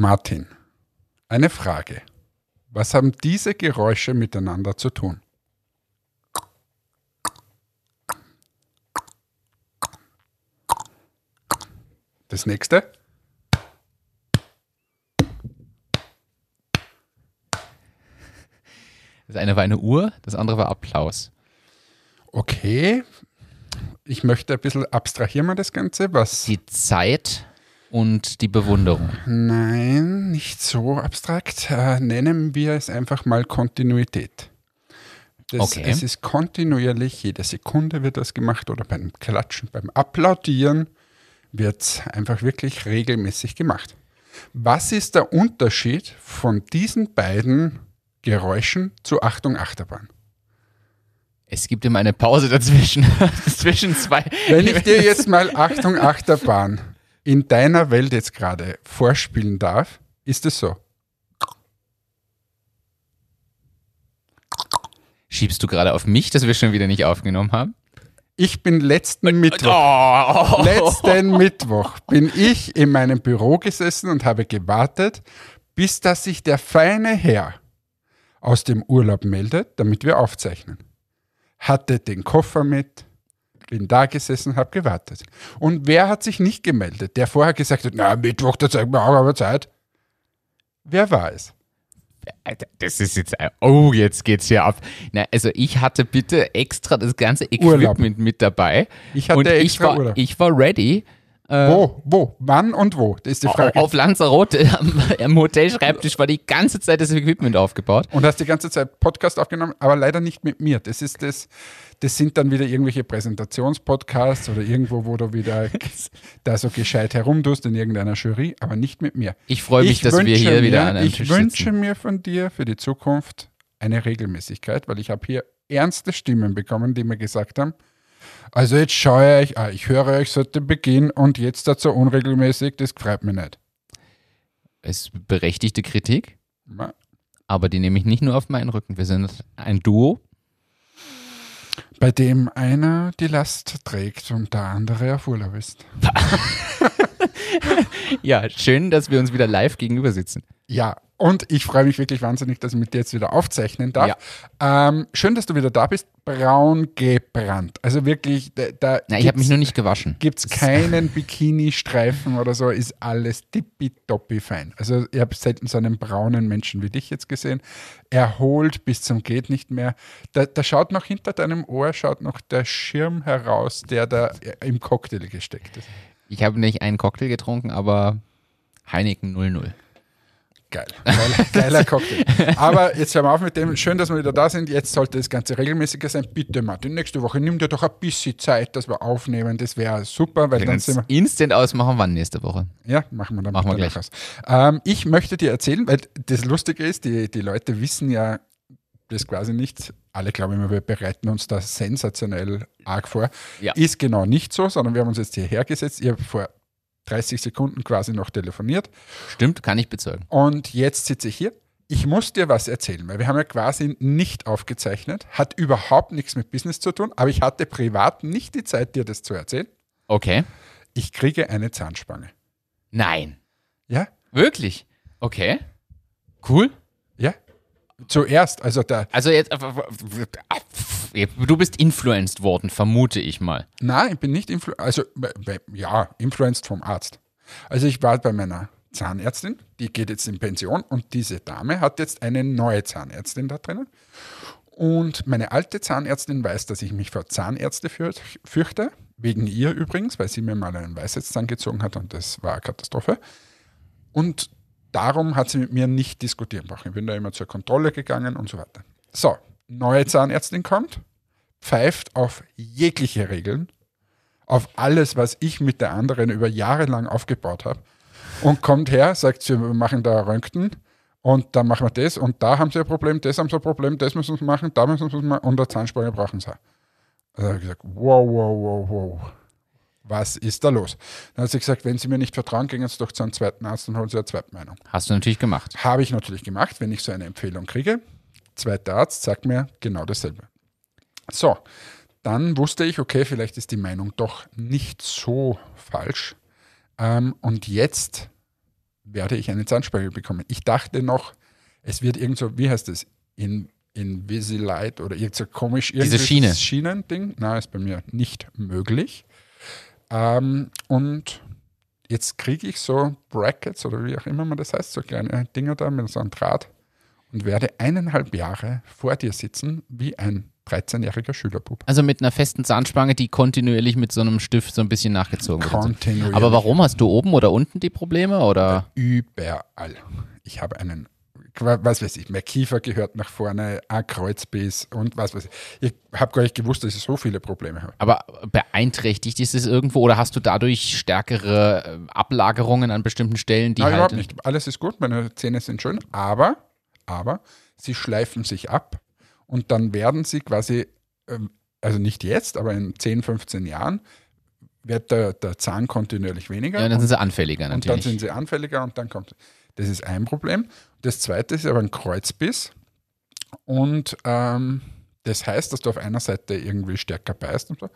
Martin, eine Frage. Was haben diese Geräusche miteinander zu tun? Das nächste. Das eine war eine Uhr, das andere war Applaus. Okay. Ich möchte ein bisschen abstrahieren wir das Ganze. Was? Die Zeit und die Bewunderung. Nein, nicht so abstrakt. Äh, nennen wir es einfach mal Kontinuität. Das, Okay. Es ist kontinuierlich, jede Sekunde wird das gemacht oder beim Klatschen, beim Applaudieren wird es einfach wirklich regelmäßig gemacht. Was ist der Unterschied von diesen beiden Geräuschen zu Achtung Achterbahn? Es gibt immer eine Pause dazwischen. zwischen zwei. Wenn ich dir jetzt mal Achtung Achterbahn in deiner Welt jetzt gerade vorspielen darf, ist es so. Schiebst du gerade auf mich, dass wir schon wieder nicht aufgenommen haben? Ich bin letzten Mittwoch, Oh. letzten Mittwoch bin ich in meinem Büro gesessen und habe gewartet, bis dass sich der feine Herr aus dem Urlaub meldet, damit wir aufzeichnen. Hatte den Koffer mit, bin da gesessen, habe gewartet. Und wer hat sich nicht gemeldet? Der vorher gesagt hat, na, Mittwoch, da zeigt mir auch aber Zeit. Wer war es? Alter, das ist jetzt. Oh, jetzt geht's hier ab. Na, also ich hatte bitte extra das ganze Urlaub. Equipment mit dabei. Ich hatte und ich extra war, Urlaub. ich war ready. Wo, wo, wann und wo? Das ist die Frage. Auf Lanzarote am, am Hotelschreibtisch war die ganze Zeit das Equipment aufgebaut. und hast die ganze Zeit Podcast aufgenommen, aber leider nicht mit mir. Das ist das, das sind dann wieder irgendwelche Präsentationspodcasts oder irgendwo, wo du wieder da so gescheit herumtust in irgendeiner Jury, aber nicht mit mir. Ich freue mich, Ich dass wir hier wieder mir, an einem Ich Tisch wünsche sitzen. mir von dir für die Zukunft eine Regelmäßigkeit, weil ich habe hier ernste Stimmen bekommen, die mir gesagt haben, also jetzt schaue ich, ah, ich höre euch seit dem Beginn und jetzt dazu unregelmäßig, das freut mich nicht. Es ist berechtigte Kritik, Ja. aber die nehme ich nicht nur auf meinen Rücken. Wir sind ein Duo. Bei dem einer die Last trägt und der andere auf Urlaub ist. Ja, schön, dass wir uns wieder live gegenüber sitzen. Ja, und ich freue mich wirklich wahnsinnig, dass ich mit dir jetzt wieder aufzeichnen darf. Ähm, schön, dass du wieder da bist. Braun gebrannt. Also wirklich, da, da Na, ich habe mich nur nicht gewaschen. gibt es keinen Bikini-Streifen oder so, ist alles tippitoppi fein. Also ich habe selten so einen braunen Menschen wie dich jetzt gesehen. Erholt bis zum geht nicht mehr. Da, da schaut noch hinter deinem Ohr, schaut noch der Schirm heraus, der da im Cocktail gesteckt ist. Ich habe nicht einen Cocktail getrunken, aber Heineken 00. Geil. Geiler, geiler Cocktail. Aber jetzt hören wir auf mit dem. Schön, dass wir wieder da sind. Jetzt sollte das Ganze regelmäßiger sein. Bitte, Martin, nächste Woche nimm dir doch ein bisschen Zeit, dass wir aufnehmen. Das wäre super, weil Wir dann sind wir. instant ausmachen, wann nächste Woche. Ja, machen wir dann Machen wir gleich. aus. Ähm, ich möchte dir erzählen, weil das Lustige ist, die, die Leute wissen ja das quasi nicht. Alle glauben immer, wir bereiten uns da sensationell arg vor. Ja. Ist genau nicht so, sondern wir haben uns jetzt hierher gesetzt. Ich habe vor 30 Sekunden quasi noch telefoniert. Stimmt, kann ich bezeugen. Und jetzt sitze ich hier. Ich muss dir was erzählen, weil wir haben ja quasi nicht aufgezeichnet, hat überhaupt nichts mit Business zu tun, aber ich hatte privat nicht die Zeit, dir das zu erzählen. Okay. Ich kriege eine Zahnspange. Nein. Ja? Wirklich? Okay. Cool. Zuerst, also der, Also jetzt. Du bist influenced worden, vermute ich mal. nein, ich bin nicht Influ also ja, influenced vom Arzt. Also ich war bei meiner Zahnärztin, die geht jetzt in Pension und diese Dame hat jetzt eine neue Zahnärztin da drinnen. Und meine alte Zahnärztin weiß, dass ich mich vor Zahnärzte für, fürchte, wegen ihr übrigens, weil sie mir mal einen Weisheitszahn gezogen hat und das war eine Katastrophe. Und darum hat sie mit mir nicht diskutieren brauchen. Ich bin da immer zur Kontrolle gegangen und so weiter. So, neue Zahnärztin kommt, pfeift auf jegliche Regeln, auf alles, was ich mit der anderen über Jahre lang aufgebaut habe und kommt her, sagt wir machen da Röntgen und dann machen wir das und da haben sie ein Problem, das haben sie ein Problem, das müssen sie machen, da müssen sie machen und eine Zahnspange brauchen sie. Also habe ich gesagt, wow, wow, wow, wow. Was ist da los? Dann hat sie gesagt, wenn Sie mir nicht vertrauen, gehen Sie doch zu einem zweiten Arzt und holen Sie eine Zweitmeinung. Hast du natürlich gemacht. Habe ich natürlich gemacht, wenn ich so eine Empfehlung kriege. Zweiter Arzt sagt mir genau dasselbe. So, dann wusste ich, okay, vielleicht ist die Meinung doch nicht so falsch. Ähm, und jetzt werde ich einen Zahnspange bekommen. Ich dachte noch, es wird irgend so, wie heißt das, in, Invisalign oder irgend so komisch Diese Schiene. Schienending. Nein, ist bei mir nicht möglich. Ähm, und jetzt kriege ich so Brackets oder wie auch immer man das heißt, so kleine Dinger da mit so einem Draht und werde eineinhalb Jahre vor dir sitzen wie ein 13-jähriger Schülerbub. Also mit einer festen Zahnspange, die kontinuierlich mit so einem Stift so ein bisschen nachgezogen wird. Kontinuierlich. Aber warum hast du oben oder unten die Probleme oder? Überall. Ich habe einen, was weiß ich, mein Kiefer gehört nach vorne, ein Kreuzbiss und was weiß ich. Ich habe gar nicht gewusst, dass ich so viele Probleme habe. Aber beeinträchtigt ist es irgendwo oder hast du dadurch stärkere äh, Ablagerungen an bestimmten Stellen, die Nein, halt überhaupt nicht. Alles ist gut, meine Zähne sind schön, aber, aber sie schleifen sich ab und dann werden sie quasi, ähm, also nicht jetzt, aber in 10, 15 Jahren, wird der, der Zahn kontinuierlich weniger. Ja, dann sind sie anfälliger und dann natürlich. sind sie anfälliger und dann kommt. Das ist ein Problem. Das zweite ist aber ein Kreuzbiss. Und ähm, das heißt, dass du auf einer Seite irgendwie stärker beißt und so.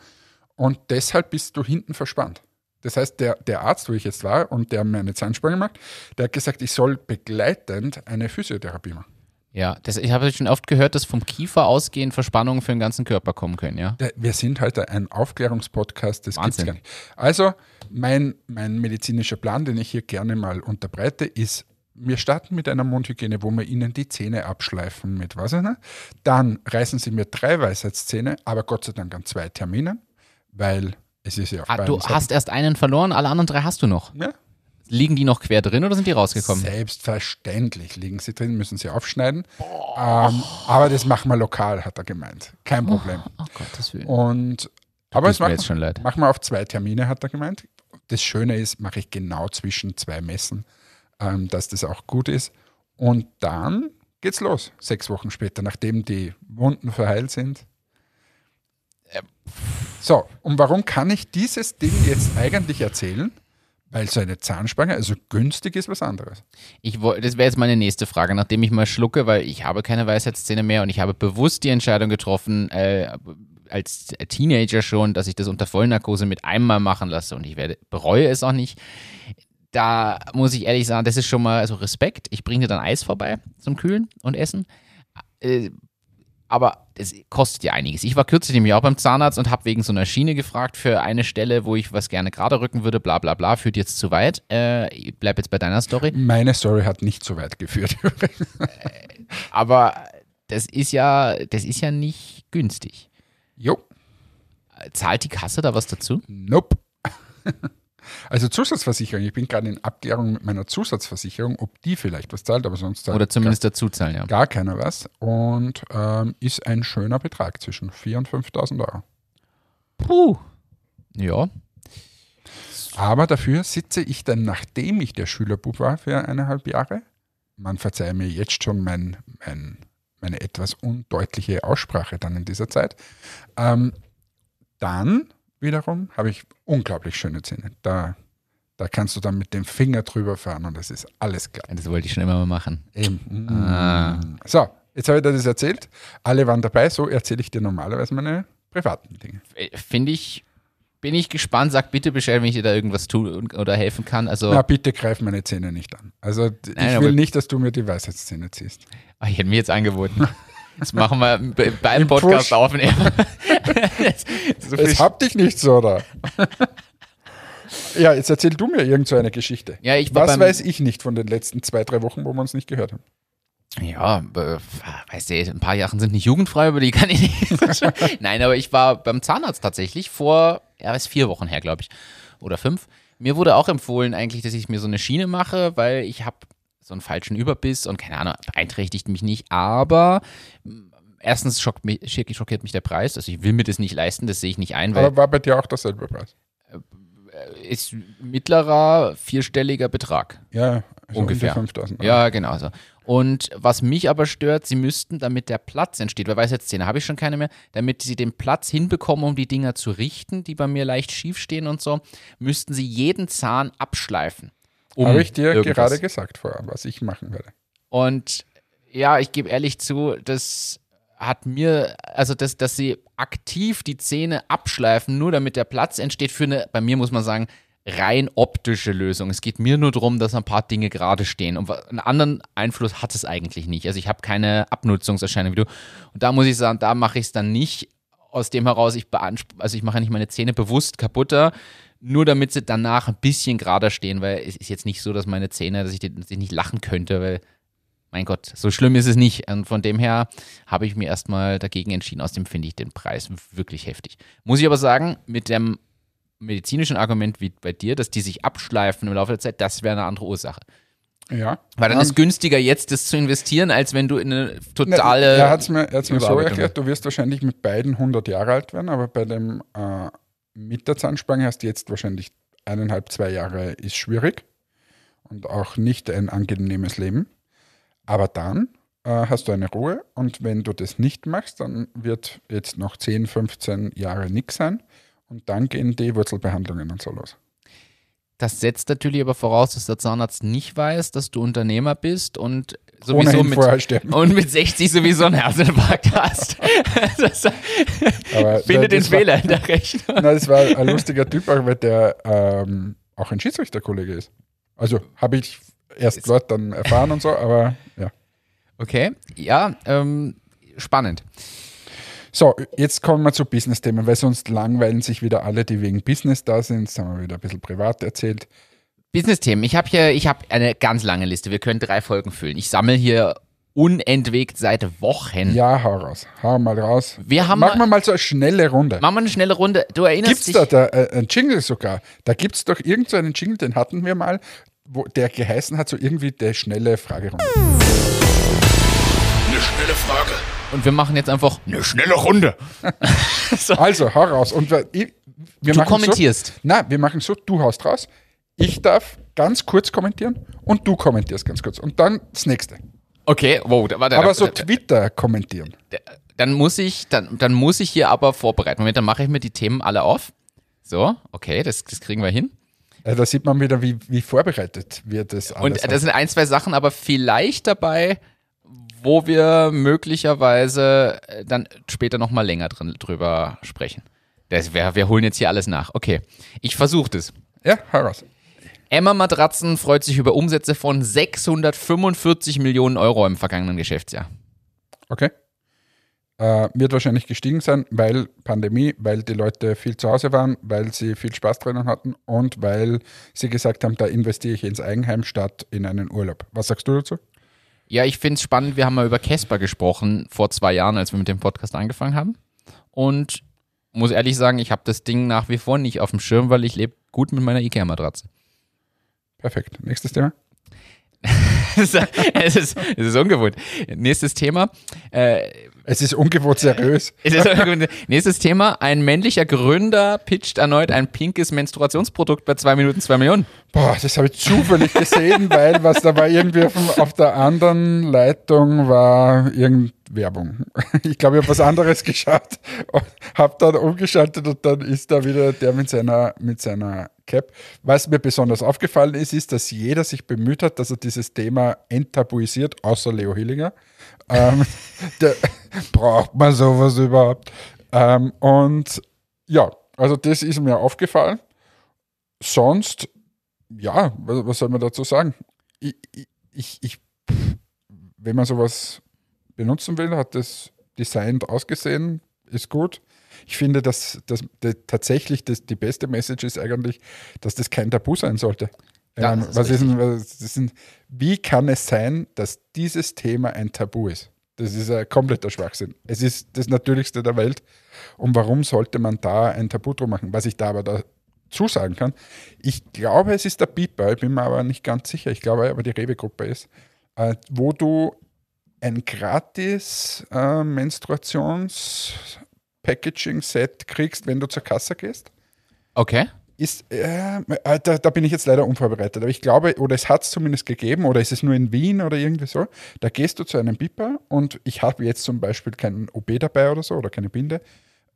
Und deshalb bist du hinten verspannt. Das heißt, der, der Arzt, wo ich jetzt war und der mir eine Zahnspange macht, der hat gesagt, ich soll begleitend eine Physiotherapie machen. Ja, das, ich habe schon oft gehört, dass vom Kiefer ausgehend Verspannungen für den ganzen Körper kommen können, ja. Wir sind halt ein Aufklärungspodcast, das gibt's Wahnsinn. gar nicht. Also, mein, mein medizinischer Plan, den ich hier gerne mal unterbreite, ist, wir starten mit einer Mundhygiene, wo wir Ihnen die Zähne abschleifen mit was. Ne? Dann reißen Sie mir drei Weisheitszähne, aber Gott sei Dank an zwei Terminen, weil es ist ja auf Ah, du Seiten- hast erst einen verloren, alle anderen drei hast du noch. Ja, Liegen die noch quer drin oder sind die rausgekommen? Selbstverständlich liegen sie drin, müssen sie aufschneiden. Ähm, aber das machen wir lokal, hat er gemeint. Kein Problem. Oh Gottes Willen. Und aber Tut es mir machen, jetzt schon leid. machen wir auf zwei Termine, hat er gemeint. Das Schöne ist, mache ich genau zwischen zwei Messen, ähm, dass das auch gut ist. Und dann geht's los, sechs Wochen später, nachdem die Wunden verheilt sind. So, und warum kann ich dieses Ding jetzt eigentlich erzählen? Weil so eine Zahnspange, also günstig ist was anderes. Ich das wäre jetzt meine nächste Frage, nachdem ich mal schlucke, weil ich habe keine Weisheitszähne mehr und ich habe bewusst die Entscheidung getroffen, äh, als Teenager schon, dass ich das unter Vollnarkose mit einmal machen lasse und ich werde, bereue es auch nicht. Da muss ich ehrlich sagen, das ist schon mal also Respekt. Ich bringe dir dann Eis vorbei zum Kühlen und Essen. Äh, aber es kostet ja einiges. Ich war kürzlich nämlich auch beim Zahnarzt und habe wegen so einer Schiene gefragt für eine Stelle, wo ich was gerne gerade rücken würde, bla bla bla, führt jetzt zu weit. Äh, ich bleib jetzt bei deiner Story. Meine Story hat nicht so weit geführt. Aber das ist ja, das ist ja nicht günstig. jo, Zahlt die Kasse da was dazu? Nope. Also Zusatzversicherung, ich bin gerade in Abklärung mit meiner Zusatzversicherung, ob die vielleicht was zahlt, aber sonst zahlt Oder zumindest dazu zahlen, ja. gar, gar keiner was. Und ähm, ist ein schöner Betrag zwischen 4.000 und 5.000 Euro. Puh. Ja. Aber dafür sitze ich dann, nachdem ich der Schülerbub war für eineinhalb Jahre, man verzeihe mir jetzt schon mein, mein, meine etwas undeutliche Aussprache dann in dieser Zeit, ähm, dann wiederum habe ich unglaublich schöne Zähne. Da, da kannst du dann mit dem Finger drüber fahren und das ist alles klar. Das wollte ich schon immer mal machen. Eben. Ah. So, jetzt habe ich dir das erzählt. Alle waren dabei, so erzähle ich dir normalerweise meine privaten Dinge. Äh, Finde ich, bin ich gespannt. Sag bitte Bescheid, wenn ich dir da irgendwas tun oder helfen kann. Also, Na, bitte greif meine Zähne nicht an. Also Nein, ich will nicht, dass du mir die Weisheitszähne ziehst. Ah, ich hätte mir jetzt angeboten. Jetzt machen wir be- beim Im Podcast aufnehmen. so Es hab dich nicht so, oder? ja, jetzt erzähl du mir irgend so eine Geschichte. Ja, ich Was weiß ich nicht von den letzten zwei, drei Wochen, wo wir uns nicht gehört haben? Ja, äh, weißt du, ein paar Jahren sind nicht jugendfrei, über die kann ich nicht. Nein, aber ich war beim Zahnarzt tatsächlich vor, ja, ist vier Wochen her, glaube ich. Oder fünf. Mir wurde auch empfohlen eigentlich, dass ich mir so eine Schiene mache, weil ich habe so einen falschen Überbiss und keine Ahnung, beeinträchtigt mich nicht. Aber mh, erstens schockt mich, schock- schockiert mich der Preis. Also ich will mir das nicht leisten, das sehe ich nicht ein, Aber war bei dir auch derselbe Preis? ist mittlerer vierstelliger Betrag. Ja, also Ungefähr. Um die 5000 Euro. Ja, genau so. Und was mich aber stört, sie müssten, damit der Platz entsteht, weil Weisheitszähne habe ich schon keine mehr, damit sie den Platz hinbekommen, um die Dinger zu richten, die bei mir leicht schief stehen und so, müssten sie jeden Zahn abschleifen. Um Habe ich dir irgendwas. gerade gesagt vorher, was ich machen werde. Und ja, ich gebe ehrlich zu, das hat mir, also das, dass sie aktiv die Zähne abschleifen, nur damit der Platz entsteht für eine, bei mir muss man sagen, rein optische Lösung. Es geht mir nur darum, dass ein paar Dinge gerade stehen. Und einen anderen Einfluss hat es eigentlich nicht. Also ich habe keine Abnutzungserscheinung wie du. Und da muss ich sagen, da mache ich es dann nicht aus dem heraus, ich also ich mache nicht meine Zähne bewusst kaputter, nur damit sie danach ein bisschen gerader stehen, weil es ist jetzt nicht so, dass meine Zähne, dass ich, dass ich nicht lachen könnte, weil mein Gott, so schlimm ist es nicht. Und von dem her habe ich mir erstmal dagegen entschieden. Außerdem finde ich den Preis wirklich heftig. Muss ich aber sagen, mit dem medizinischen Argument wie bei dir, dass die sich abschleifen im Laufe der Zeit, das wäre eine andere Ursache. Ja. Weil dann ist günstiger jetzt das zu investieren, als wenn du in eine totale. Na, er hat es mir, mir so erklärt, du wirst wahrscheinlich mit beiden 100 Jahre alt werden, aber bei dem äh, mit der Zahnspange hast du jetzt wahrscheinlich eineinhalb, zwei Jahre ist schwierig und auch nicht ein angenehmes Leben. Aber dann äh, hast du eine Ruhe und wenn du das nicht machst, dann wird jetzt noch 10, 15 Jahre nichts sein und dann gehen die Wurzelbehandlungen und so los. Das setzt natürlich aber voraus, dass der Zahnarzt nicht weiß, dass du Unternehmer bist und sowieso mit, und mit 60 sowieso einen Herzinfarkt hast. das, finde den Fehler war, in der Rechnung. Nein, das war ein lustiger Typ, weil der ähm, auch ein Schiedsrichterkollege ist. Also habe ich erst dort dann erfahren und so, aber ja. Okay, ja, ähm, spannend. So, jetzt kommen wir zu Business-Themen, weil sonst langweilen sich wieder alle, die wegen Business da sind. Das haben wir wieder ein bisschen privat erzählt. Business-Themen. Ich habe hier, ich habe eine ganz lange Liste. Wir können drei Folgen füllen. Ich sammle hier unentwegt seit Wochen. Ja, hau raus. Hau mal raus. Wir haben Machen wir mal so eine schnelle Runde. Machen wir eine schnelle Runde. Du erinnerst gibt's dich. Gibt es da, da äh, einen Jingle sogar? Da gibt es doch irgendeinen so Jingle, den hatten wir mal, wo der geheißen hat, so irgendwie der schnelle Fragerunde. Eine schnelle Frage. Und wir machen jetzt einfach eine schnelle Runde. so. Also, hau raus. Und wir, wir du kommentierst. So, nein, wir machen so, du haust raus. Ich darf ganz kurz kommentieren und du kommentierst ganz kurz. Und dann das nächste. Okay, wow, warte. Aber so Twitter kommentieren. Dann muss ich, dann, dann muss ich hier aber vorbereiten. Moment, dann mache ich mir die Themen alle auf. So, okay, das, das kriegen wir hin. Ja, da sieht man wieder, wie, wie vorbereitet wird das alles. Und das sind ein, zwei Sachen, aber vielleicht dabei, wo wir möglicherweise äh, dann später nochmal länger drin, drüber sprechen. Das, wir, wir holen jetzt hier alles nach. Okay, ich versuche das. Ja, heraus. Emma Matratzen freut sich über Umsätze von 645 Millionen Euro im vergangenen Geschäftsjahr. Okay. Äh, wird wahrscheinlich gestiegen sein, weil Pandemie, weil die Leute viel zu Hause waren, weil sie viel Spaß drinnen hatten und weil sie gesagt haben, da investiere ich ins Eigenheim statt in einen Urlaub. Was sagst du dazu? Ja, ich finde es spannend. Wir haben mal über Casper gesprochen vor zwei Jahren, als wir mit dem Podcast angefangen haben. Und muss ehrlich sagen, ich habe das Ding nach wie vor nicht auf dem Schirm, weil ich lebe gut mit meiner Ikea-Matratze. Perfekt. Nächstes Thema. es, ist, es ist ungewohnt. Nächstes Thema. Äh, es ist ungewohnt seriös. Ist Nächstes Thema. Ein männlicher Gründer pitcht erneut ein pinkes Menstruationsprodukt bei 2 Minuten 2 Millionen. Boah, das habe ich zufällig gesehen, weil was da war irgendwie auf, auf der anderen Leitung war irgendeine Werbung. Ich glaube, ich habe was anderes geschaut, habe dann umgeschaltet und dann ist da wieder der mit seiner, mit seiner Cap. Was mir besonders aufgefallen ist, ist, dass jeder sich bemüht hat, dass er dieses Thema enttabuisiert, außer Leo Hillinger. Ähm, der, braucht man sowas überhaupt? Ähm, und ja, also das ist mir aufgefallen. Sonst ja, was, was soll man dazu sagen? Ich, ich, ich, wenn man sowas benutzen will, hat das designt ausgesehen, ist gut. Ich finde, dass, dass, dass tatsächlich das, die beste Message ist eigentlich, dass das kein Tabu sein sollte. Ja, ähm, ist was ist, was ist, wie kann es sein, dass dieses Thema ein Tabu ist? Das ist ein kompletter Schwachsinn. Es ist das Natürlichste der Welt. Und warum sollte man da ein Tabu drum machen? Was ich da aber da zusagen kann. Ich glaube, es ist der Beeper, ich bin mir aber nicht ganz sicher. Ich glaube aber, die Rewe-Gruppe ist, äh, wo du ein gratis äh, Menstruations-Packaging-Set kriegst, wenn du zur Kasse gehst. Okay. Ist, äh, äh, da, da, bin ich jetzt leider unvorbereitet, aber ich glaube, oder es hat es zumindest gegeben, oder ist es nur in Wien oder irgendwie so, da gehst du zu einem Beeper und ich habe jetzt zum Beispiel keinen OB dabei oder so, oder keine Binde,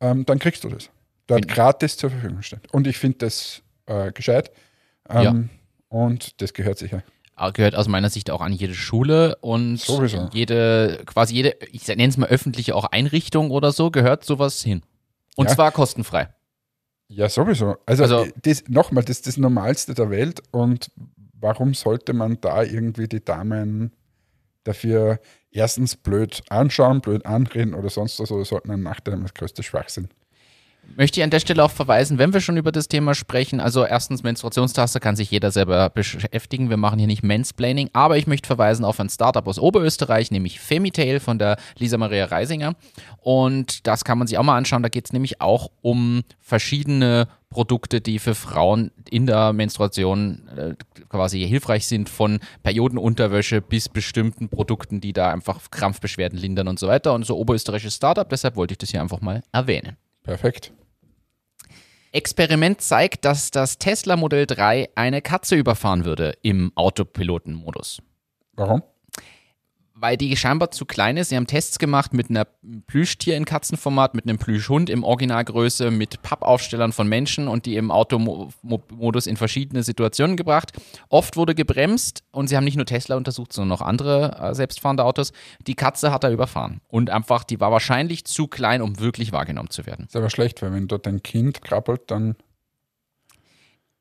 ähm, dann kriegst du das dort find gratis zur Verfügung steht. Und ich finde das äh, gescheit. Ähm, ja. Und das gehört sicher. Gehört aus meiner Sicht auch an jede Schule und Sowieso. jede, quasi jede, ich nenne es mal öffentliche auch Einrichtung oder so, gehört sowas hin. Und ja. zwar kostenfrei. Ja, sowieso. Also, Also- das, nochmal, das ist das Normalste der Welt und warum sollte man da irgendwie die Damen dafür erstens blöd anschauen, blöd anreden oder sonst was oder sollten einen Nachteil das größte Schwachsinn. Möchte ich an der Stelle auch verweisen, wenn wir schon über das Thema sprechen, also erstens Menstruationstaste kann sich jeder selber beschäftigen, wir machen hier nicht Mansplaining, aber ich möchte verweisen auf ein Startup aus Oberösterreich, nämlich Femitail von der Lisa Maria Reisinger. Und das kann man sich auch mal anschauen, da geht es nämlich auch um verschiedene Produkte, die für Frauen in der Menstruation äh, quasi hilfreich sind, von Periodenunterwäsche bis bestimmten Produkten, die da einfach Krampfbeschwerden lindern und so weiter. Und so oberösterreichisches Startup, deshalb wollte ich das hier einfach mal erwähnen. Perfekt. Experiment zeigt, dass das Tesla Modell 3 eine Katze überfahren würde im Autopilotenmodus. Warum? Weil die scheinbar zu klein ist. Sie haben Tests gemacht mit einer Plüschtier in Katzenformat, mit einem Plüschhund im Originalgröße, mit Pappaufstellern von Menschen und die im Automodus in verschiedene Situationen gebracht. Oft wurde gebremst und sie haben nicht nur Tesla untersucht, sondern auch andere äh, selbstfahrende Autos. Die Katze hat er überfahren. Und einfach, die war wahrscheinlich zu klein, um wirklich wahrgenommen zu werden. Ist aber schlecht, weil wenn dort ein Kind krabbelt, dann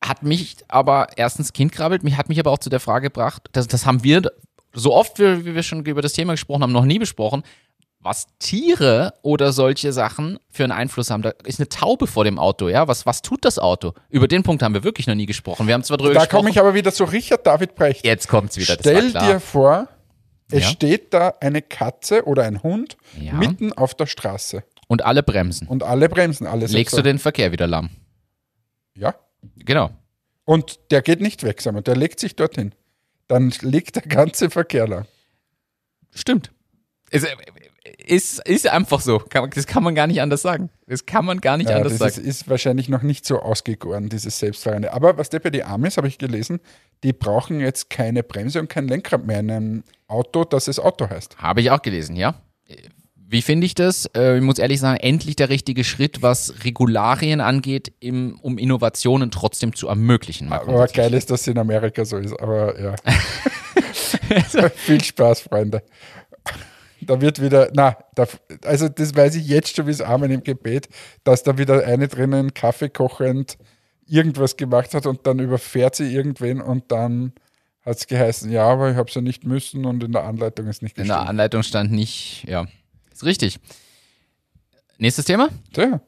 hat mich aber erstens Kind krabbelt, mich hat mich aber auch zu der Frage gebracht, das, das haben wir so oft, wie, wir schon über das Thema gesprochen haben, noch nie besprochen, was Tiere oder solche Sachen für einen Einfluss haben. Da ist eine Taube vor dem Auto, ja? Was, was tut das Auto? Über den Punkt haben wir wirklich noch nie gesprochen. Wir haben zwar drüber da gesprochen. komme ich aber wieder zu Richard David Brecht. Jetzt kommt's wieder. das Stell dir vor, es Ja. steht da eine Katze oder ein Hund Ja. mitten auf der Straße Und alle bremsen. und alle bremsen, alle Legst du den Verkehr wieder lahm. Ja. Genau. Und der geht nicht weg, sondern der legt sich dorthin. Dann liegt der ganze Verkehr da. Stimmt. Es, ist, ist einfach so. Das kann man gar nicht anders sagen. Das kann man gar nicht Ja, anders das sagen. ist, ist wahrscheinlich noch nicht so ausgegoren, dieses Selbstfahrende. Aber was der bei die Amis, habe ich gelesen, die brauchen jetzt keine Bremse und kein Lenkrad mehr in einem Auto, das es Auto heißt. Habe ich auch gelesen, ja. Wie finde ich das? Äh, ich muss ehrlich sagen, endlich der richtige Schritt, was Regularien angeht, im, um Innovationen trotzdem zu ermöglichen. Aber geil ist, dass es in Amerika so ist. Aber ja. Viel Spaß, Freunde. Da wird wieder, na, da, also das weiß ich jetzt schon wie es Amen im Gebet, dass da wieder eine drinnen Kaffee kochend irgendwas gemacht hat und dann überfährt sie irgendwen und dann hat es geheißen, ja, aber ich habe es ja nicht müssen und in der Anleitung ist nicht In der. Anleitung stand nicht, ja. Ist richtig. Nächstes Thema. Tja,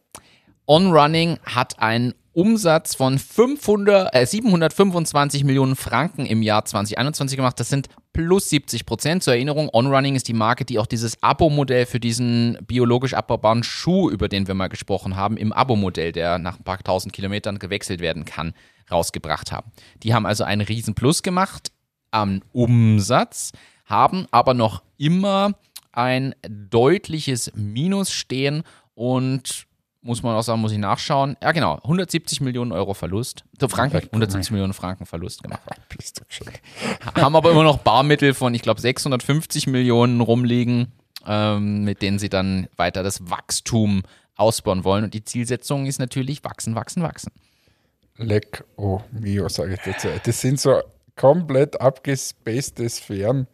On Running hat einen Umsatz von 500, äh, 725 Millionen Franken im Jahr 2021 gemacht. Das sind plus 70 Prozent. Zur Erinnerung, On Running ist die Marke, die auch dieses Abo-Modell für diesen biologisch abbaubaren Schuh, über den wir mal gesprochen haben, im Abo-Modell, der nach ein paar tausend Kilometern gewechselt werden kann, rausgebracht haben. Die haben also einen riesen Plus gemacht am Umsatz, haben aber noch immer ein deutliches Minus stehen und muss man auch sagen, muss ich nachschauen. Ja, genau, 170 Millionen Euro Verlust. So Franken, 170 Millionen Franken Verlust gemacht. Haben aber immer noch Barmittel von, ich glaube, 650 Millionen rumliegen, ähm, mit denen sie dann weiter das Wachstum ausbauen wollen. Und die Zielsetzung ist natürlich wachsen, wachsen, wachsen. Leck, oh mio, sage ich dazu. Das sind so komplett abgespacede Sphären.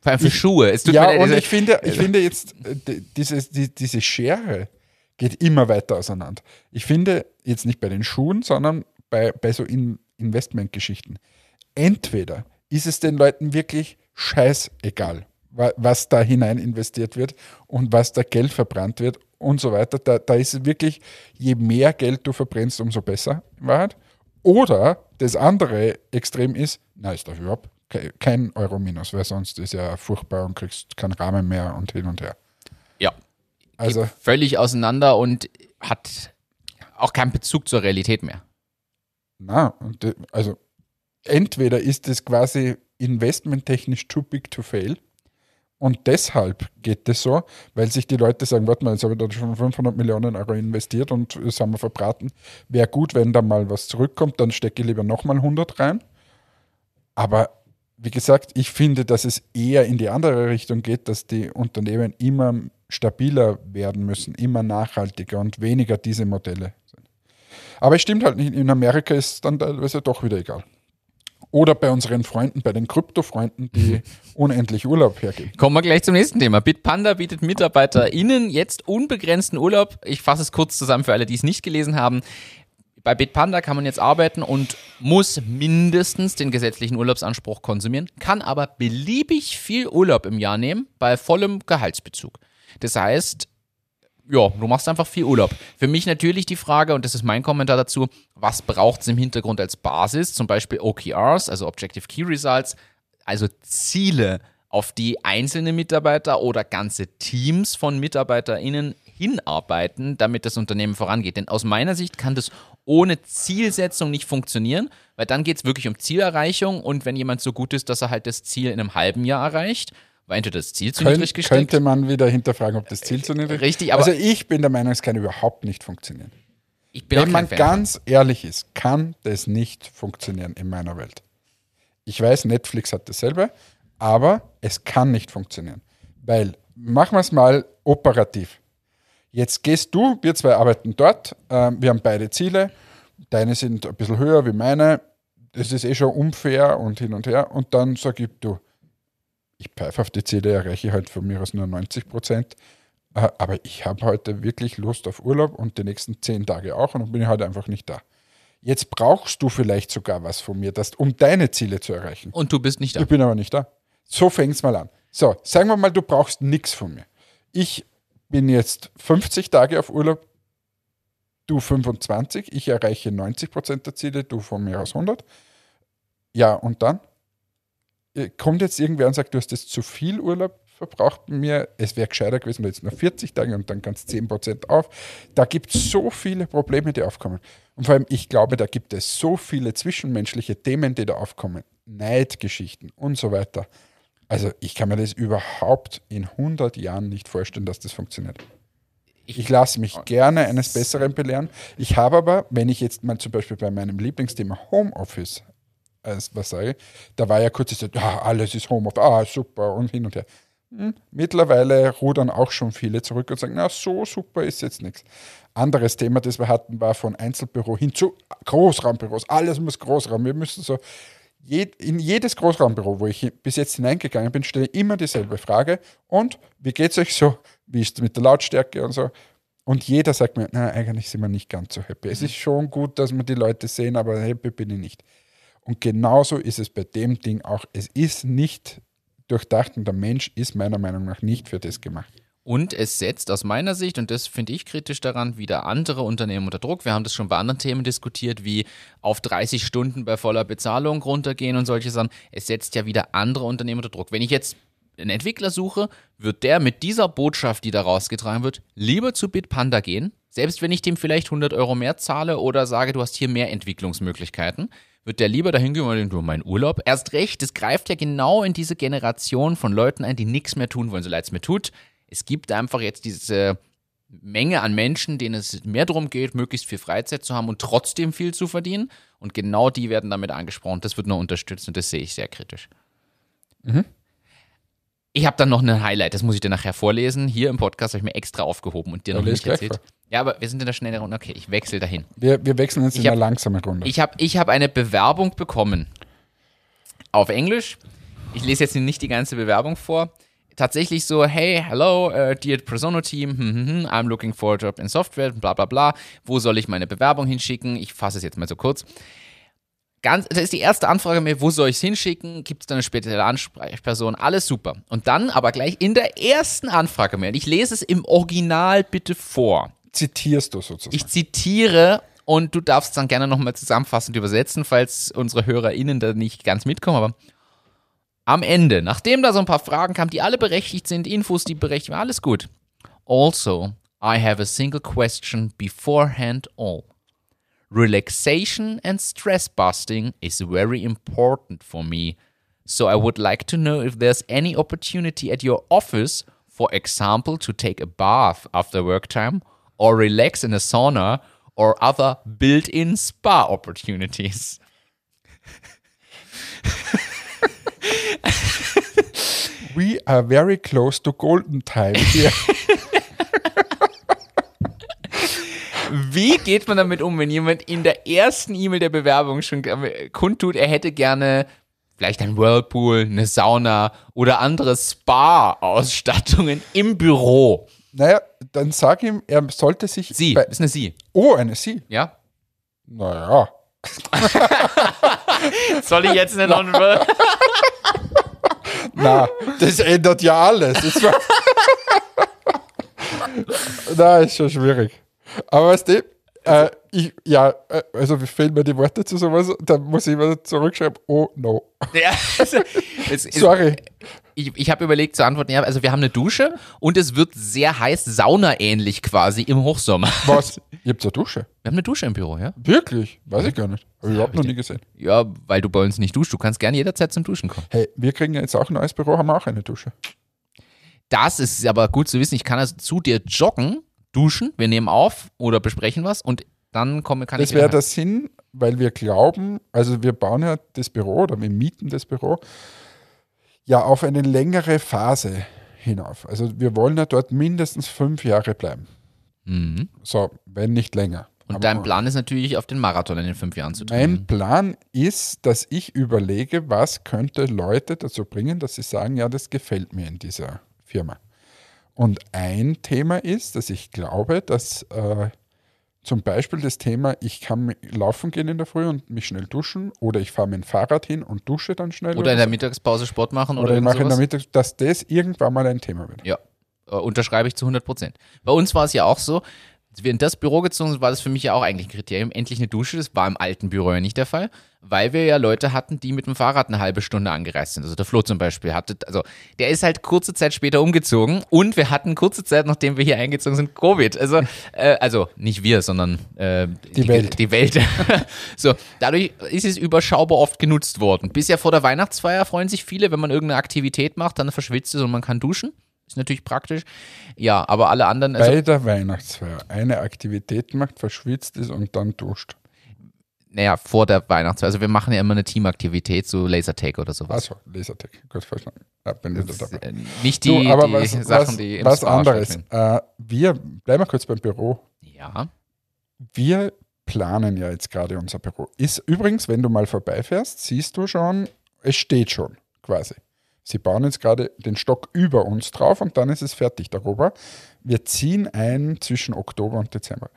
Vor allem für Schuhe. Es tut Ja, mir leid, und diese- ich finde, ich finde jetzt, die- dieses, die, diese Schere geht immer weiter auseinander. Ich finde, jetzt nicht bei den Schuhen, sondern bei, bei so In Investmentgeschichten. Entweder ist es den Leuten wirklich scheißegal, wa- was da hinein investiert wird und was da Geld verbrannt wird und so weiter. Da, da ist es wirklich, je mehr Geld du verbrennst, umso besser in Wahrheit. Oder das andere Extrem ist, na, ist dafür überhaupt kein Euro minus, weil sonst ist ja furchtbar und kriegst keinen Rahmen mehr und hin und her. ja, Also, völlig auseinander und hat auch keinen Bezug zur Realität mehr. na, äh, also entweder ist es quasi investmenttechnisch too big to fail und deshalb geht es so, weil sich die Leute sagen, warte mal, jetzt habe ich da schon 500 Millionen Euro investiert und das haben wir verbraten. Wäre gut, wenn da mal was zurückkommt, dann stecke ich lieber nochmal 100 rein. Aber wie gesagt, ich finde, dass es eher in die andere Richtung geht, dass die Unternehmen immer stabiler werden müssen, immer nachhaltiger und weniger diese Modelle sind. Aber es stimmt halt nicht, in Amerika ist es dann teilweise doch wieder egal. Oder bei unseren Freunden, bei den Krypto-Freunden, die unendlich Urlaub hergeben. Kommen wir gleich zum nächsten Thema. Bitpanda bietet MitarbeiterInnen jetzt unbegrenzten Urlaub. Ich fasse es kurz zusammen für alle, die es nicht gelesen haben. Bei Bitpanda kann man jetzt arbeiten und muss mindestens den gesetzlichen Urlaubsanspruch konsumieren, kann aber beliebig viel Urlaub im Jahr nehmen bei vollem Gehaltsbezug. Das heißt, ja, du machst einfach viel Urlaub. Für mich natürlich die Frage, und das ist mein Kommentar dazu, was braucht es im Hintergrund als Basis? Zum Beispiel OKRs, also Objective Key Results, also Ziele, auf die einzelne Mitarbeiter oder ganze Teams von MitarbeiterInnen hinarbeiten, damit das Unternehmen vorangeht. Denn aus meiner Sicht kann das ohne Zielsetzung nicht funktionieren, weil dann geht es wirklich um Zielerreichung und wenn jemand so gut ist, dass er halt das Ziel in einem halben Jahr erreicht, war entweder das Ziel zu Kön niedrig gesteckt. könnte man wieder hinterfragen, ob das Ziel zu niedrig ist. Richtig, aber- Also ich bin der Meinung, es kann überhaupt nicht funktionieren. Wenn man Fan ganz ehrlich ist, kann das nicht funktionieren in meiner Welt. Ich weiß, Netflix hat dasselbe, aber es kann nicht funktionieren. Weil, machen wir es mal operativ. Jetzt gehst du, wir zwei arbeiten dort, ähm, wir haben beide Ziele, deine sind ein bisschen höher wie meine, das ist eh schon unfair und hin und her. Und dann sag ich, du, ich pfeife auf die Ziele, erreiche halt von mir aus nur 90 Prozent. Äh, Aber ich habe heute wirklich Lust auf Urlaub und die nächsten zehn Tage auch und bin heute einfach nicht da. Jetzt brauchst du vielleicht sogar was von mir, das, um deine Ziele zu erreichen. Und du bist nicht da. Ich bin aber nicht da. So fängt es mal an. So, sagen wir mal, du brauchst nichts von mir. Ich bin jetzt 50 Tage auf Urlaub, du 25, ich erreiche 90 Prozent der Ziele, du von mir aus 100. Ja, und dann? Äh, Kommt jetzt irgendwer und sagt, du hast jetzt zu viel Urlaub verbraucht bei mir, es wäre gescheiter gewesen, wenn jetzt nur 40 Tage und dann kannst 10 Prozent auf. Da gibt es so viele Probleme, die aufkommen. Und vor allem, ich glaube, da gibt es so viele zwischenmenschliche Themen, die da aufkommen. Neidgeschichten und so weiter. Also ich kann mir das überhaupt in 100 Jahren nicht vorstellen, dass das funktioniert. Ich lasse mich gerne eines Besseren belehren. Ich habe aber, wenn ich jetzt mal zum Beispiel bei meinem Lieblingsthema Homeoffice als was sage, da war ja kurz so, ah, alles ist Homeoffice, ah, super und hin und her. Hm, Mittlerweile rudern auch schon viele zurück und sagen, na, so super ist jetzt nichts. Anderes Thema, das wir hatten, war von Einzelbüro hin zu Großraumbüros. Alles muss Großraum. Wir müssen so, in jedes Großraumbüro, wo ich bis jetzt hineingegangen bin, stelle ich immer dieselbe Frage. Und wie geht es euch so? Wie ist es mit der Lautstärke und so? Und jeder sagt mir, na, eigentlich sind wir nicht ganz so happy. Es ist schon gut, dass wir die Leute sehen, aber happy bin ich nicht. Und genauso ist es bei dem Ding auch. Es ist nicht durchdacht und der Mensch ist meiner Meinung nach nicht für das gemacht. Und es setzt aus meiner Sicht, und das finde ich kritisch daran, wieder andere Unternehmen unter Druck. Wir haben das schon bei anderen Themen diskutiert, wie auf 30 Stunden bei voller Bezahlung runtergehen und solche Sachen. Es setzt ja wieder andere Unternehmen unter Druck. Wenn ich jetzt einen Entwickler suche, wird der mit dieser Botschaft, die da rausgetragen wird, lieber zu Bitpanda gehen, selbst wenn ich dem vielleicht 100 Euro mehr zahle oder sage, du hast hier mehr Entwicklungsmöglichkeiten, wird der lieber dahin gehen und du, mein Urlaub. Erst recht, das greift ja genau in diese Generation von Leuten ein, die nichts mehr tun wollen, so leid es mir tut. Es gibt einfach jetzt diese Menge an Menschen, denen es mehr darum geht, möglichst viel Freizeit zu haben und trotzdem viel zu verdienen. Und genau die werden damit angesprochen. Das wird nur unterstützt und das sehe ich sehr kritisch. Ich habe dann noch ein Highlight, das muss ich dir nachher vorlesen. Hier im Podcast habe ich mir extra aufgehoben und dir Ja, noch nicht erzählt. vor. Ja, aber wir sind in der schnellen Runde. Okay, ich wechsle dahin. Wir, wir wechseln jetzt in Ich hab- eine langsame Runde. Ich habe ich hab eine Bewerbung bekommen. Auf Englisch. Ich lese jetzt nicht die ganze Bewerbung vor. Tatsächlich so, hey, hello, uh, dear Presono Team, hm, hm, hm, I'm looking for a job in Software, bla bla bla. Wo soll ich meine Bewerbung hinschicken? Ich fasse es jetzt mal so kurz. Ganz, das ist die erste Anfrage mir, wo soll ich es hinschicken? Gibt es da eine spezielle Ansprechperson? Alles super. Und dann aber gleich in der ersten Anfrage mehr, und ich lese es im Original bitte vor. Zitierst du sozusagen. Ich zitiere und du darfst dann gerne nochmal zusammenfassend übersetzen, falls unsere HörerInnen da nicht ganz mitkommen. Aber am Ende, nachdem da so ein paar Fragen kamen, die alle berechtigt sind, Infos, die berechtigt waren, alles gut. Also, I have a single question beforehand all. Relaxation and stress busting is very important for me. So I would like to know if there's any opportunity at your office, for example, to take a bath after work time or relax in a sauna or other built-in spa opportunities. We are very close to golden time here. Wie geht man damit um, wenn jemand in der ersten E-Mail der Bewerbung schon äh, kundtut, er hätte gerne vielleicht ein Whirlpool, eine Sauna oder andere Spa-Ausstattungen im Büro? naja, dann sag ihm, er sollte sich. Sie, bei- ist eine Sie, oh, eine Sie. ja? Naja. Soll ich jetzt nicht noch Na, das ändert ja alles. Na, ist schon schwierig. Aber weißt du, äh, ich, ja, äh, also fehlen mir die Worte zu sowas, dann muss ich immer zurückschreiben, oh no. Ja, also, es, Sorry. ich, ich habe überlegt zu antworten, ja, also wir haben eine Dusche und es wird sehr heiß, saunaähnlich quasi im Hochsommer. Was? Ihr habt eine Dusche? Wir haben eine Dusche im Büro, ja? Wirklich? Weiß ich gar nicht. Habe ich überhaupt noch nie gesehen. Ja, weil du bei uns nicht duschst. Du kannst gerne jederzeit zum Duschen kommen. Hey, wir kriegen ja jetzt auch ein neues Büro, haben wir auch eine Dusche. Das ist aber gut zu wissen. Ich kann also zu dir joggen, duschen, wir nehmen auf oder besprechen was und dann komme, kann Das ich wäre wieder- der Sinn, weil wir glauben, also wir bauen ja das Büro oder wir mieten das Büro ja auf eine längere Phase hinauf. Also wir wollen ja dort mindestens fünf Jahre bleiben. Mhm. So, wenn nicht länger. Und Aber dein Plan ist natürlich, auf den Marathon in den fünf Jahren zu Mein trainieren. Plan ist, dass ich überlege, was könnte Leute dazu bringen, dass sie sagen, ja, das gefällt mir in dieser Firma. Und ein Thema ist, dass ich glaube, dass äh, zum Beispiel das Thema, ich kann laufen gehen in der Früh und mich schnell duschen oder ich fahre mit dem Fahrrad hin und dusche dann schnell. Oder in der. Mittagspause Sport machen oder, oder ich mache in der sowas. Mittag, dass das irgendwann mal ein Thema wird. Ja, äh, unterschreibe ich zu 100 Prozent. Bei uns war es ja auch so, als wir in das Büro gezogen sind, war das für mich ja auch eigentlich ein Kriterium. Endlich eine Dusche, das war im alten Büro ja nicht der Fall, weil wir ja Leute hatten, die mit dem Fahrrad eine halbe Stunde angereist sind. Also der Flo zum Beispiel hatte, also der ist halt kurze Zeit später umgezogen und wir hatten kurze Zeit, nachdem wir hier eingezogen sind, Covid. Also, äh, also nicht wir, sondern äh, die, Welt. Die Welt. so, dadurch ist es überschaubar oft genutzt worden. Bisher vor der Weihnachtsfeier freuen sich viele, wenn man irgendeine Aktivität macht, dann verschwitzt es und man kann duschen. Ist natürlich praktisch. Ja, aber alle anderen, also, Bei der Weihnachtsfeier eine Aktivität macht, verschwitzt ist und dann duscht. naja, vor der Weihnachtsfeier. Also wir machen ja immer eine Teamaktivität, so Lasertag oder sowas. Also, Lasertag, gut verstanden. Ja, bin wieder dabei. äh, nicht die, Du, aber die was, Sachen, was, die im was Spa anderes. Äh, wir, bleiben wir kurz beim Büro. Ja, Wir planen ja jetzt gerade unser Büro. Ist übrigens, wenn du mal vorbeifährst, siehst du schon, es steht schon quasi. Sie bauen jetzt gerade den Stock über uns drauf und dann ist es fertig darüber. Wir ziehen ein zwischen Oktober und Dezember.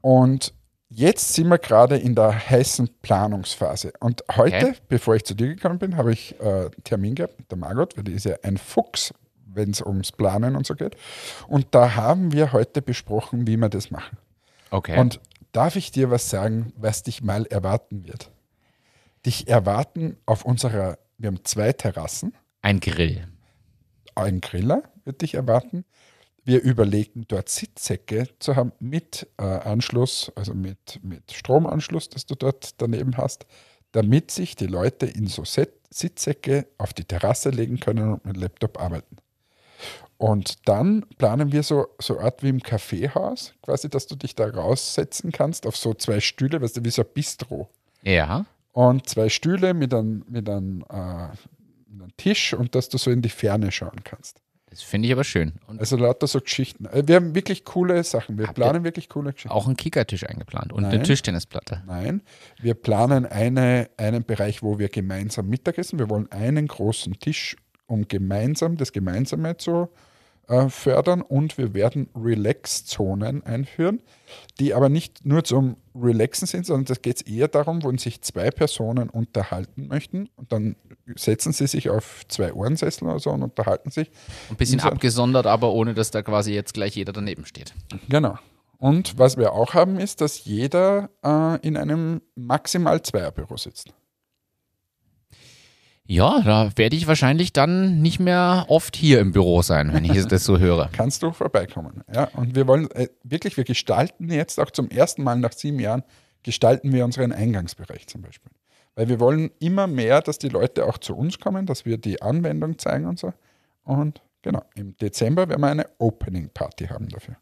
Und jetzt sind wir gerade in der heißen Planungsphase. Und heute, Okay. bevor ich zu dir gekommen bin, habe ich äh, einen Termin gehabt mit der Margot, weil die ist ja ein Fuchs, wenn es ums Planen und so geht. Und da haben wir heute besprochen, wie wir das machen. okay. Und darf ich dir was sagen, was dich mal erwarten wird? Dich erwarten auf unserer, wir haben zwei Terrassen, ein Grill. ein Griller wird dich erwarten. Wir überlegen dort Sitzsäcke zu haben mit äh, Anschluss, also mit, mit Stromanschluss, das du dort daneben hast, damit sich die Leute in so Set Sitzsäcke auf die Terrasse legen können und mit Laptop arbeiten. Und dann planen wir so, so eine Art wie im Kaffeehaus, quasi, dass du dich da raussetzen kannst auf so zwei Stühle, weißt du, wie so ein Bistro. Ja. Und zwei Stühle mit einem mit einem, äh, mit einem Tisch und dass du so in die Ferne schauen kannst. Das finde ich aber schön. Und Also lauter so Geschichten. Äh, Wir haben wirklich coole Sachen. Wir planen wirklich coole Geschichten. auch einen Kickertisch eingeplant und eine Nein. Tischtennisplatte. Nein, wir planen eine, einen Bereich, wo wir gemeinsam Mittagessen. Wir wollen einen großen Tisch, um gemeinsam das Gemeinsame zu äh, fördern. Und wir werden Relax-Zonen einführen, die aber nicht nur zum Relaxen sind, sondern das geht eher darum, wo sich zwei Personen unterhalten möchten. Und dann setzen sie sich auf zwei Ohrensessel oder so und unterhalten sich. Ein bisschen So- abgesondert, aber ohne, dass da quasi jetzt gleich jeder daneben steht. Genau. Und was wir auch haben, ist, dass jeder äh, in einem maximal Zweierbüro sitzt. Ja, da werde ich wahrscheinlich dann nicht mehr oft hier im Büro sein, wenn ich das so höre. Kannst du vorbeikommen. Ja, und wir wollen äh, wirklich, wir gestalten jetzt auch zum ersten Mal nach sieben Jahren, gestalten wir unseren Eingangsbereich zum Beispiel. Weil wir wollen immer mehr, dass die Leute auch zu uns kommen, dass wir die Anwendung zeigen und so. Und genau, im Dezember werden wir eine Opening Party haben dafür.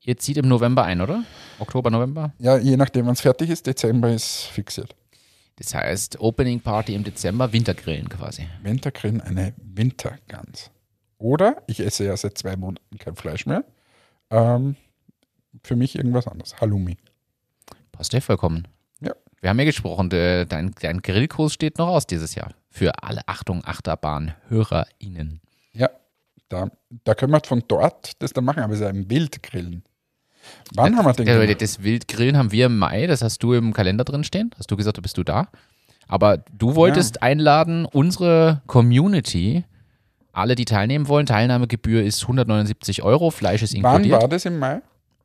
Ihr zieht im November ein, oder? Oktober, November? Ja, je nachdem, wann es fertig ist, Dezember ist fixiert. Das heißt, Opening Party im Dezember, Wintergrillen quasi. Wintergrillen eine Wintergans. Oder ich esse ja seit zwei Monaten kein Fleisch mehr. Ähm, für mich irgendwas anderes. Halloumi. Passt ja vollkommen. Ja. Wir haben ja gesprochen, de- dein, dein Grillkurs steht noch aus dieses Jahr. Für alle Achtung, Achterbahn-HörerInnen. Ja, da, da können wir von dort das dann machen, aber es ist ein Wildgrillen. Wann haben wir den Ja, gemacht? Das Wildgrillen haben wir im Mai, das hast du im Kalender drin stehen. Hast du gesagt, bist du da? Aber du wolltest einladen, unsere Community, alle, die teilnehmen wollen. Teilnahmegebühr ist 179 Euro, Fleisch ist Wann inkludiert. war das im Mai?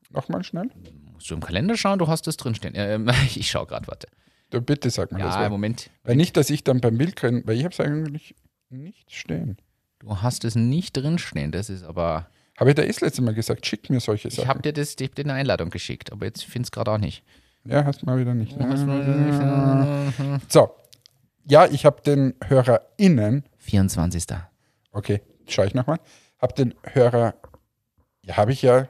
Nochmal schnell. Musst du im Kalender schauen, du hast es drinstehen. Ähm, ich schau gerade, warte. Du, bitte sag mir das. Ja, Moment. weil nicht, dass ich dann beim Wildgrillen, weil ich habe es eigentlich nicht stehen. Du hast es nicht drinstehen, das ist aber. Habe ich da eh das letzte Mal gesagt, schick mir solche Ich Sachen. habe dir, das- ich hab dir eine Einladung geschickt, aber jetzt finde es gerade auch nicht. ja, hast mal wieder nicht. So, ja, ich habe den HörerInnen, 24. okay, schaue ich nochmal, habe den Hörer, ja, habe ich ja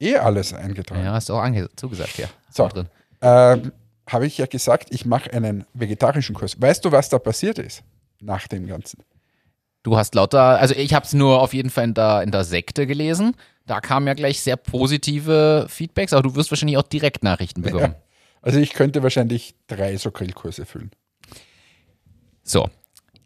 eh alles eingetragen. Ja, hast du auch zugesagt, ja. So. Drin. Ähm, habe ich ja gesagt, ich mache einen vegetarischen Kurs. Weißt du, was da passiert ist nach dem Ganzen? Du hast lauter, also ich habe es nur auf jeden Fall in der, in der Sekte gelesen. Da kamen ja gleich sehr positive Feedbacks, aber du wirst wahrscheinlich auch Direktnachrichten bekommen. Ja. Also ich könnte wahrscheinlich drei so Grillkurse füllen. So,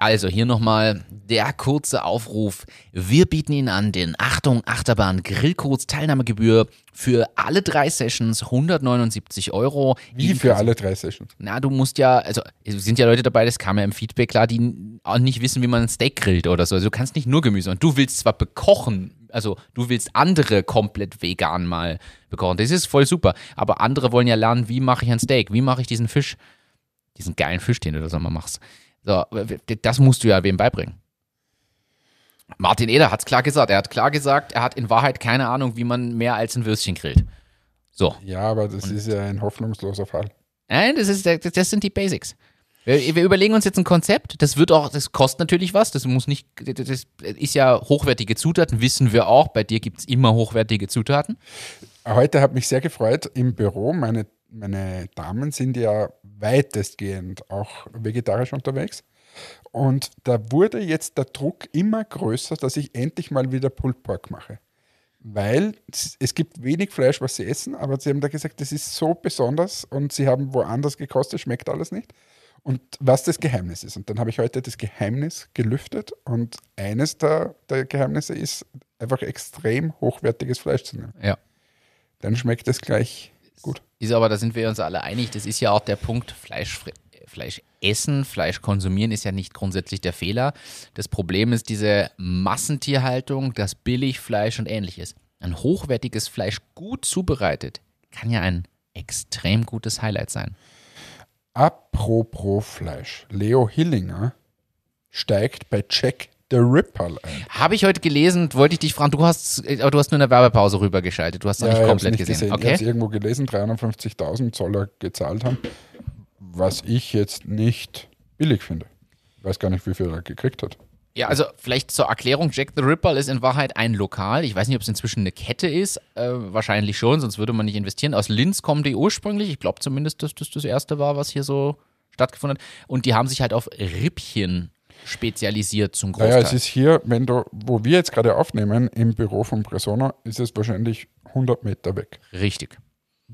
also hier nochmal der kurze Aufruf. Wir bieten Ihnen an den Achtung Achterbahn Grillkurs Teilnahmegebühr für alle drei Sessions 179 Euro. Wie für alle drei Sessions. Na, du musst ja, also es sind ja Leute dabei, das kam ja im Feedback klar, die auch nicht wissen, wie man ein Steak grillt oder so. Also du kannst nicht nur Gemüse und du willst zwar bekochen, also du willst andere komplett vegan mal bekochen. Das ist voll super, aber andere wollen ja lernen, wie mache ich ein Steak, wie mache ich diesen Fisch, diesen geilen Fisch, den du da so mal machst. So, das musst du ja wem beibringen. Martin Eder hat es klar gesagt. Er hat klar gesagt, er hat in Wahrheit keine Ahnung, wie man mehr als ein Würstchen grillt. So. Ja, aber das ist ja ein hoffnungsloser Fall. Nein, das, ist, das sind die Basics. Wir, wir überlegen uns jetzt ein Konzept. Das wird auch, das kostet natürlich was. Das muss nicht, das ist ja hochwertige Zutaten, wissen wir auch. Bei dir gibt es immer hochwertige Zutaten. Heute hat mich sehr gefreut im Büro. Meine, meine Damen sind ja weitestgehend auch vegetarisch unterwegs. Und da wurde jetzt der Druck immer größer, dass ich endlich mal wieder Pulled Pork mache. Weil es, gibt wenig Fleisch, was sie essen, aber sie haben da gesagt, das ist so besonders und sie haben woanders gekostet, schmeckt alles nicht. Und was das Geheimnis ist. Und dann habe ich heute das Geheimnis gelüftet und eines der, der Geheimnisse ist, einfach extrem hochwertiges Fleisch zu nehmen. Ja. Dann schmeckt es gleich gut. Ist aber, da sind wir uns alle einig, das ist ja auch der Punkt, Fleisch, Fleisch essen, Fleisch konsumieren ist ja nicht grundsätzlich der Fehler. Das Problem ist diese Massentierhaltung, das Billigfleisch und ähnliches. Ein hochwertiges Fleisch gut zubereitet kann ja ein extrem gutes Highlight sein. Apropos Fleisch. Leo Hillinger steigt bei Jack the Ripper. Habe ich heute gelesen, wollte ich dich fragen, du hast, aber du hast nur eine Werbepause rübergeschaltet, du hast noch nicht ich hab's komplett nicht gesehen. gesehen. Ich habe es Okay? irgendwo gelesen, 350.000 soll er gezahlt haben, was ich jetzt nicht billig finde. Ich weiß gar nicht, wie viel er gekriegt hat. Ja, also vielleicht zur Erklärung, Jack the Ripper ist in Wahrheit ein Lokal. Ich weiß nicht, ob es inzwischen eine Kette ist. Äh, wahrscheinlich schon, sonst würde man nicht investieren. Aus Linz kommen die ursprünglich. Ich glaube zumindest, dass das das erste war, was hier so stattgefunden hat. Und die haben sich halt auf Rippchen spezialisiert zum Großteil. Naja, es ist hier, wenn du, wo wir jetzt gerade aufnehmen, im Büro von Presona, ist es wahrscheinlich 100 Meter weg. Richtig.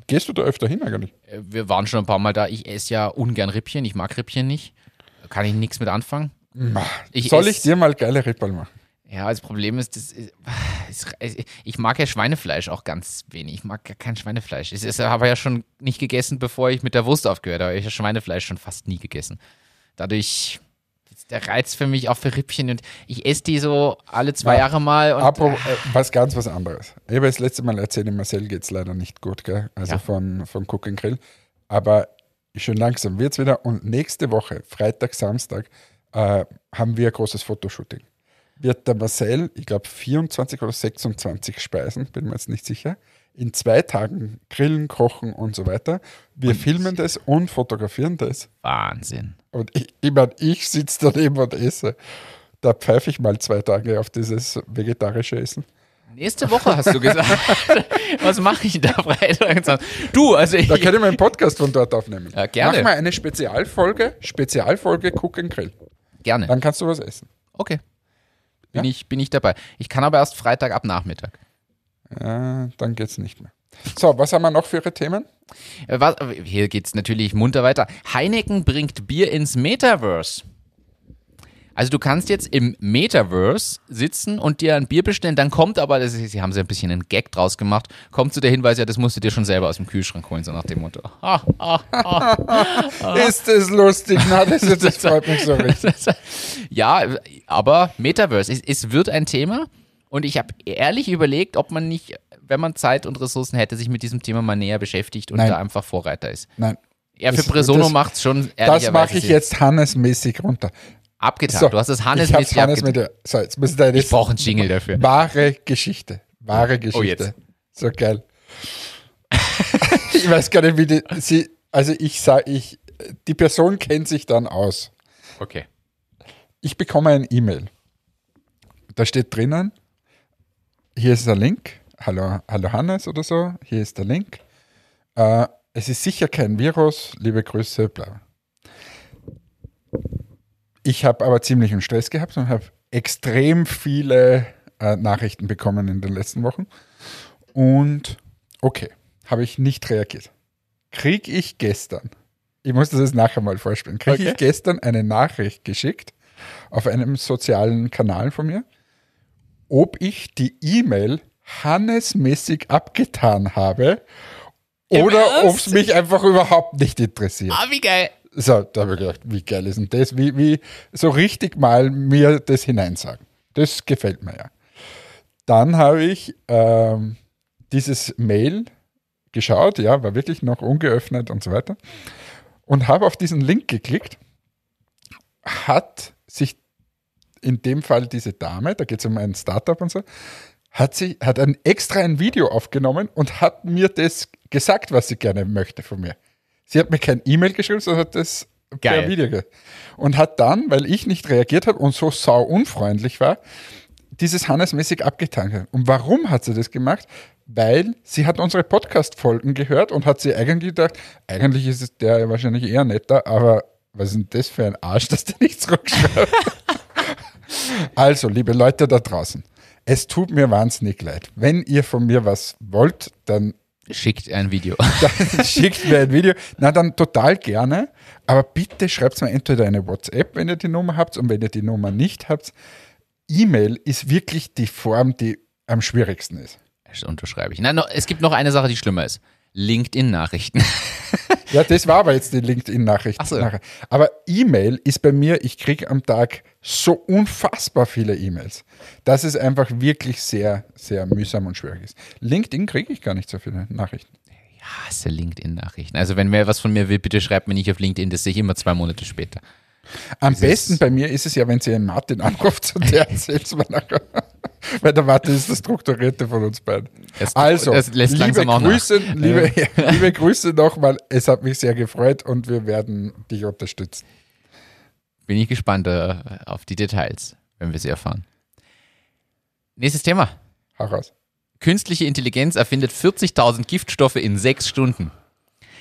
Gehst du da öfter hin eigentlich? Äh, Wir waren schon ein paar Mal da. Ich esse ja ungern Rippchen. Ich mag Rippchen nicht. Da kann ich nichts mit anfangen. Ich Soll ich dir mal geile Ripperl machen? Ja, das Problem ist, das ist, ich mag ja Schweinefleisch auch ganz wenig. Ich mag ja kein Schweinefleisch. Ich habe ja schon nicht gegessen, bevor ich mit der Wurst aufgehört habe. Ich habe Schweinefleisch schon fast nie gegessen. Dadurch ist der Reiz für mich auch für Rippchen und ich esse die so alle zwei Ja. Jahre mal. Und, Apropos, äh, was ganz was anderes. Ich habe das letzte Mal erzählt, dem Marcel geht es leider nicht gut, gell? also Ja. von, von Cook and Grill. Aber schön langsam wird es wieder. Und nächste Woche, Freitag, Samstag, äh, haben wir ein großes Fotoshooting. Wird der Marcel, ich glaube 24 oder 26 Speisen, bin mir jetzt nicht sicher, in zwei Tagen grillen, kochen und so weiter. Wir filmen das und fotografieren das. Wahnsinn. Und ich, ich, mein, ich sitze daneben und esse. Da pfeife ich mal zwei Tage auf dieses vegetarische Essen. Nächste Woche hast du gesagt. Was mache ich da Freitag? Du, also ich, Da kann ich meinen Podcast von dort aufnehmen. Ja, gerne. Mach mal eine Spezialfolge, Spezialfolge Cook and Grill. gerne. Dann kannst du was essen. Okay. Bin, Ja? ich, bin ich dabei. Ich kann aber erst Freitag ab Nachmittag. Äh, dann geht's nicht mehr. So, was haben wir noch für ihre Themen? Äh, Was, hier geht's natürlich munter weiter. Heineken bringt Bier ins Metaverse. Also du kannst jetzt im Metaverse sitzen und dir ein Bier bestellen, dann kommt aber, das ist, sie haben so ein bisschen einen Gag draus gemacht, kommt zu der Hinweis, ja, das musst du dir schon selber aus dem Kühlschrank holen, so nach dem Motto. Ah, ah, ah. Ist das lustig? Na, das, ist, das freut mich so richtig. ja, aber Metaverse, es, es wird ein Thema und ich habe ehrlich überlegt, ob man nicht, wenn man Zeit und Ressourcen hätte, sich mit diesem Thema mal näher beschäftigt und Nein. da einfach Vorreiter ist. Nein. Ja, für Das- Presono das- macht es schon Das ehrlicherweise mache ich Sinn. jetzt Hannes-mäßig runter. abgetan. So, du hast es ich Hannes mit so, jetzt müssen deine Ich brauche einen Jingle dafür. wahre Geschichte. Wahre Geschichte. Oh, jetzt. So geil. ich weiß gar nicht, wie die, sie, also ich sage, ich, die Person kennt sich dann aus. Okay. Ich bekomme ein E-Mail. Da steht drinnen, hier ist der Link. Hallo, hallo Hannes oder so. Hier ist der Link. Äh, es ist sicher kein Virus. Liebe Grüße, bla. Ich habe aber ziemlichen Stress gehabt und habe extrem viele äh, Nachrichten bekommen in den letzten Wochen. Und okay, habe ich nicht reagiert. Krieg ich gestern, ich muss das jetzt nachher mal vorspielen, kriege Okay. ich gestern eine Nachricht geschickt auf einem sozialen Kanal von mir, ob ich die E-Mail Hannes-mäßig abgetan habe oder ob es mich einfach überhaupt nicht interessiert. Ah, wie geil. So, da habe ich gedacht, wie geil ist denn das? Wie, wie so richtig mal mir das hineinsagen. Das gefällt mir ja. Dann habe ich ähm, dieses Mail geschaut, ja, war wirklich noch ungeöffnet und so weiter. Und habe auf diesen Link geklickt. Hat sich in dem Fall diese Dame, da geht es um ein Startup und so, hat sie hat ein extra ein Video aufgenommen und hat mir das gesagt, was sie gerne möchte von mir. Sie hat mir kein E-Mail geschrieben, sondern hat das Geil. per Video und hat dann, weil ich nicht reagiert habe und so sau unfreundlich war, dieses Hannes-mäßig abgetan. Und warum hat sie das gemacht? Weil sie hat unsere Podcast-Folgen gehört und hat sie eigentlich gedacht, eigentlich ist es der wahrscheinlich eher netter, aber was ist denn das für ein Arsch, dass der nicht zurückschreibt? also, liebe Leute da draußen, es tut mir wahnsinnig leid. Wenn ihr von mir was wollt, dann Schickt ein Video. schickt mir ein Video. Na, dann total gerne. Aber bitte schreibt mir entweder eine WhatsApp, wenn ihr die Nummer habt. Und wenn ihr die Nummer nicht habt, E-Mail ist wirklich die Form, die am schwierigsten ist. Das unterschreibe ich. Nein, es gibt noch eine Sache, die schlimmer ist. LinkedIn-Nachrichten. Ja, das war aber jetzt die LinkedIn-Nachricht. Ach so. Aber E-Mail ist bei mir, ich kriege am Tag so unfassbar viele E-Mails, dass es einfach wirklich sehr, sehr mühsam und schwierig ist. LinkedIn kriege ich gar nicht so viele Nachrichten. Ich hasse LinkedIn-Nachrichten. Also wenn wer was von mir will, bitte schreibt mir nicht auf LinkedIn, das sehe ich immer zwei Monate später. Am Dieses- besten bei mir ist es ja, wenn sie einen Martin anruft und der erzählt es mir nachher. Weil der Martin ist das Strukturierte von uns beiden. Das- also, das lässt liebe, langsam auch nach. Grüße, liebe, liebe Grüße nochmal. Es hat mich sehr gefreut und wir werden dich unterstützen. Bin ich gespannt äh, auf die Details, wenn wir sie erfahren. Nächstes Thema. Hau raus. Künstliche Intelligenz erfindet 40.000 Giftstoffe in sechs Stunden.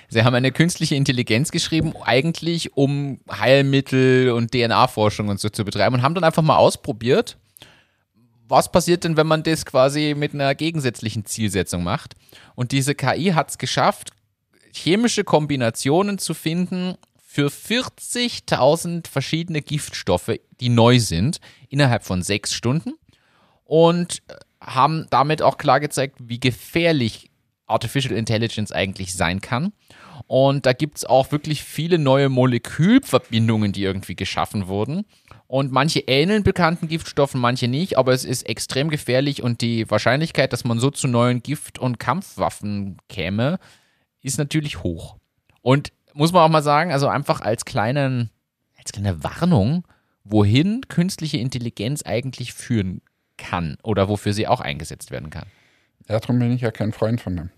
Sie haben eine künstliche Intelligenz geschrieben, eigentlich um Heilmittel und DNA-Forschung und so zu betreiben und haben dann einfach mal ausprobiert, was passiert denn, wenn man das quasi mit einer gegensätzlichen Zielsetzung macht. Und diese KI hat es geschafft, chemische Kombinationen zu finden für 40.000 verschiedene Giftstoffe, die neu sind, innerhalb von sechs Stunden und äh, haben damit auch klar gezeigt, wie gefährlich Artificial Intelligence eigentlich sein kann. Und da gibt es auch wirklich viele neue Molekülverbindungen, die irgendwie geschaffen wurden. Und manche ähneln bekannten Giftstoffen, manche nicht, aber es ist extrem gefährlich und die Wahrscheinlichkeit, dass man so zu neuen Gift- und Kampfwaffen käme, ist natürlich hoch. Und muss man auch mal sagen, also einfach als kleinen, als kleine Warnung, wohin künstliche Intelligenz eigentlich führen kann oder wofür sie auch eingesetzt werden kann. Ja, darum bin ich ja kein Freund von dem.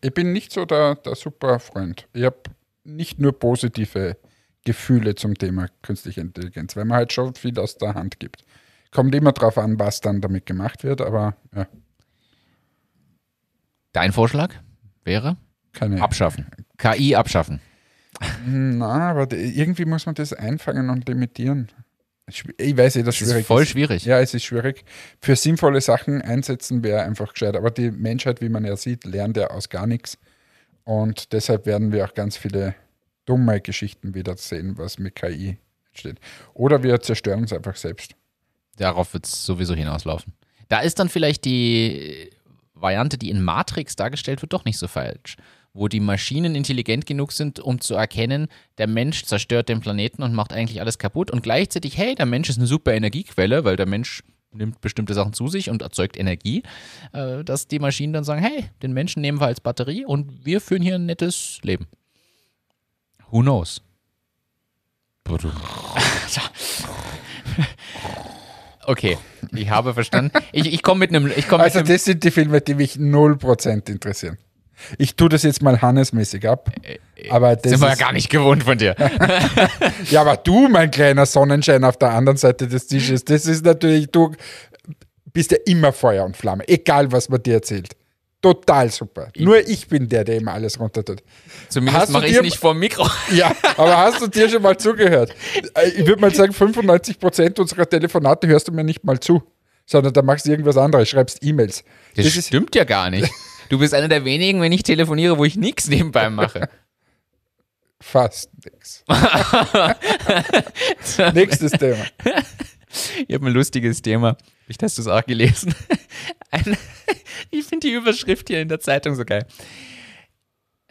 Ich bin nicht so der, der super Freund. Ich habe nicht nur positive Gefühle zum Thema künstliche Intelligenz, weil man halt schon viel aus der Hand gibt. Kommt immer drauf an, was dann damit gemacht wird, aber ja, Dein Vorschlag wäre keine abschaffen. KI abschaffen. Na, aber irgendwie muss man das einfangen und limitieren. Ich weiß eh, Das schwierig ist voll schwierig. Ja, es ist schwierig. Für sinnvolle Sachen einsetzen wäre einfach gescheit. Aber die Menschheit, wie man ja sieht, lernt ja aus gar nichts. Und deshalb werden wir auch ganz viele dumme Geschichten wieder sehen, was mit KI steht. Oder wir zerstören uns einfach selbst. Darauf wird es sowieso hinauslaufen. Da ist dann vielleicht die Variante, die in Matrix dargestellt wird, doch nicht so falsch. Wo die Maschinen intelligent genug sind, um zu erkennen, der Mensch zerstört den Planeten und macht eigentlich alles kaputt. Und gleichzeitig, hey, der Mensch ist eine super Energiequelle, weil der Mensch nimmt bestimmte Sachen zu sich und erzeugt Energie, äh, dass die Maschinen dann sagen, hey, den Menschen nehmen wir als Batterie und wir führen hier ein nettes Leben. Who knows? Okay, ich habe verstanden. Ich, ich komme mit einem. Ich komm Also das sind die Filme, die mich 0% interessieren. Ich tue das jetzt mal Hannes-mäßig ab. Aber das sind wir ja ist, gar nicht gewohnt von dir. ja, aber du, mein kleiner Sonnenschein auf der anderen Seite des Tisches, das ist natürlich, du bist ja immer Feuer und Flamme, egal was man dir erzählt. Total super. Nur ich bin der, der immer alles runter tut. Zumindest mache ich es nicht vor dem Mikro. Ja, aber hast du dir schon mal zugehört? Äh, Ich würde mal sagen, 95% unserer Telefonate hörst du mir nicht mal zu, sondern da machst du irgendwas anderes, schreibst E-Mails. Das, Das ist stimmt ja gar nicht. Du bist einer der wenigen, wenn ich telefoniere, wo ich nichts nebenbei mache. fast nichts. Nächstes Thema. Ich habe ein lustiges Thema. Vielleicht hast du es auch gelesen. Ein, ich finde die Überschrift hier in der Zeitung so geil.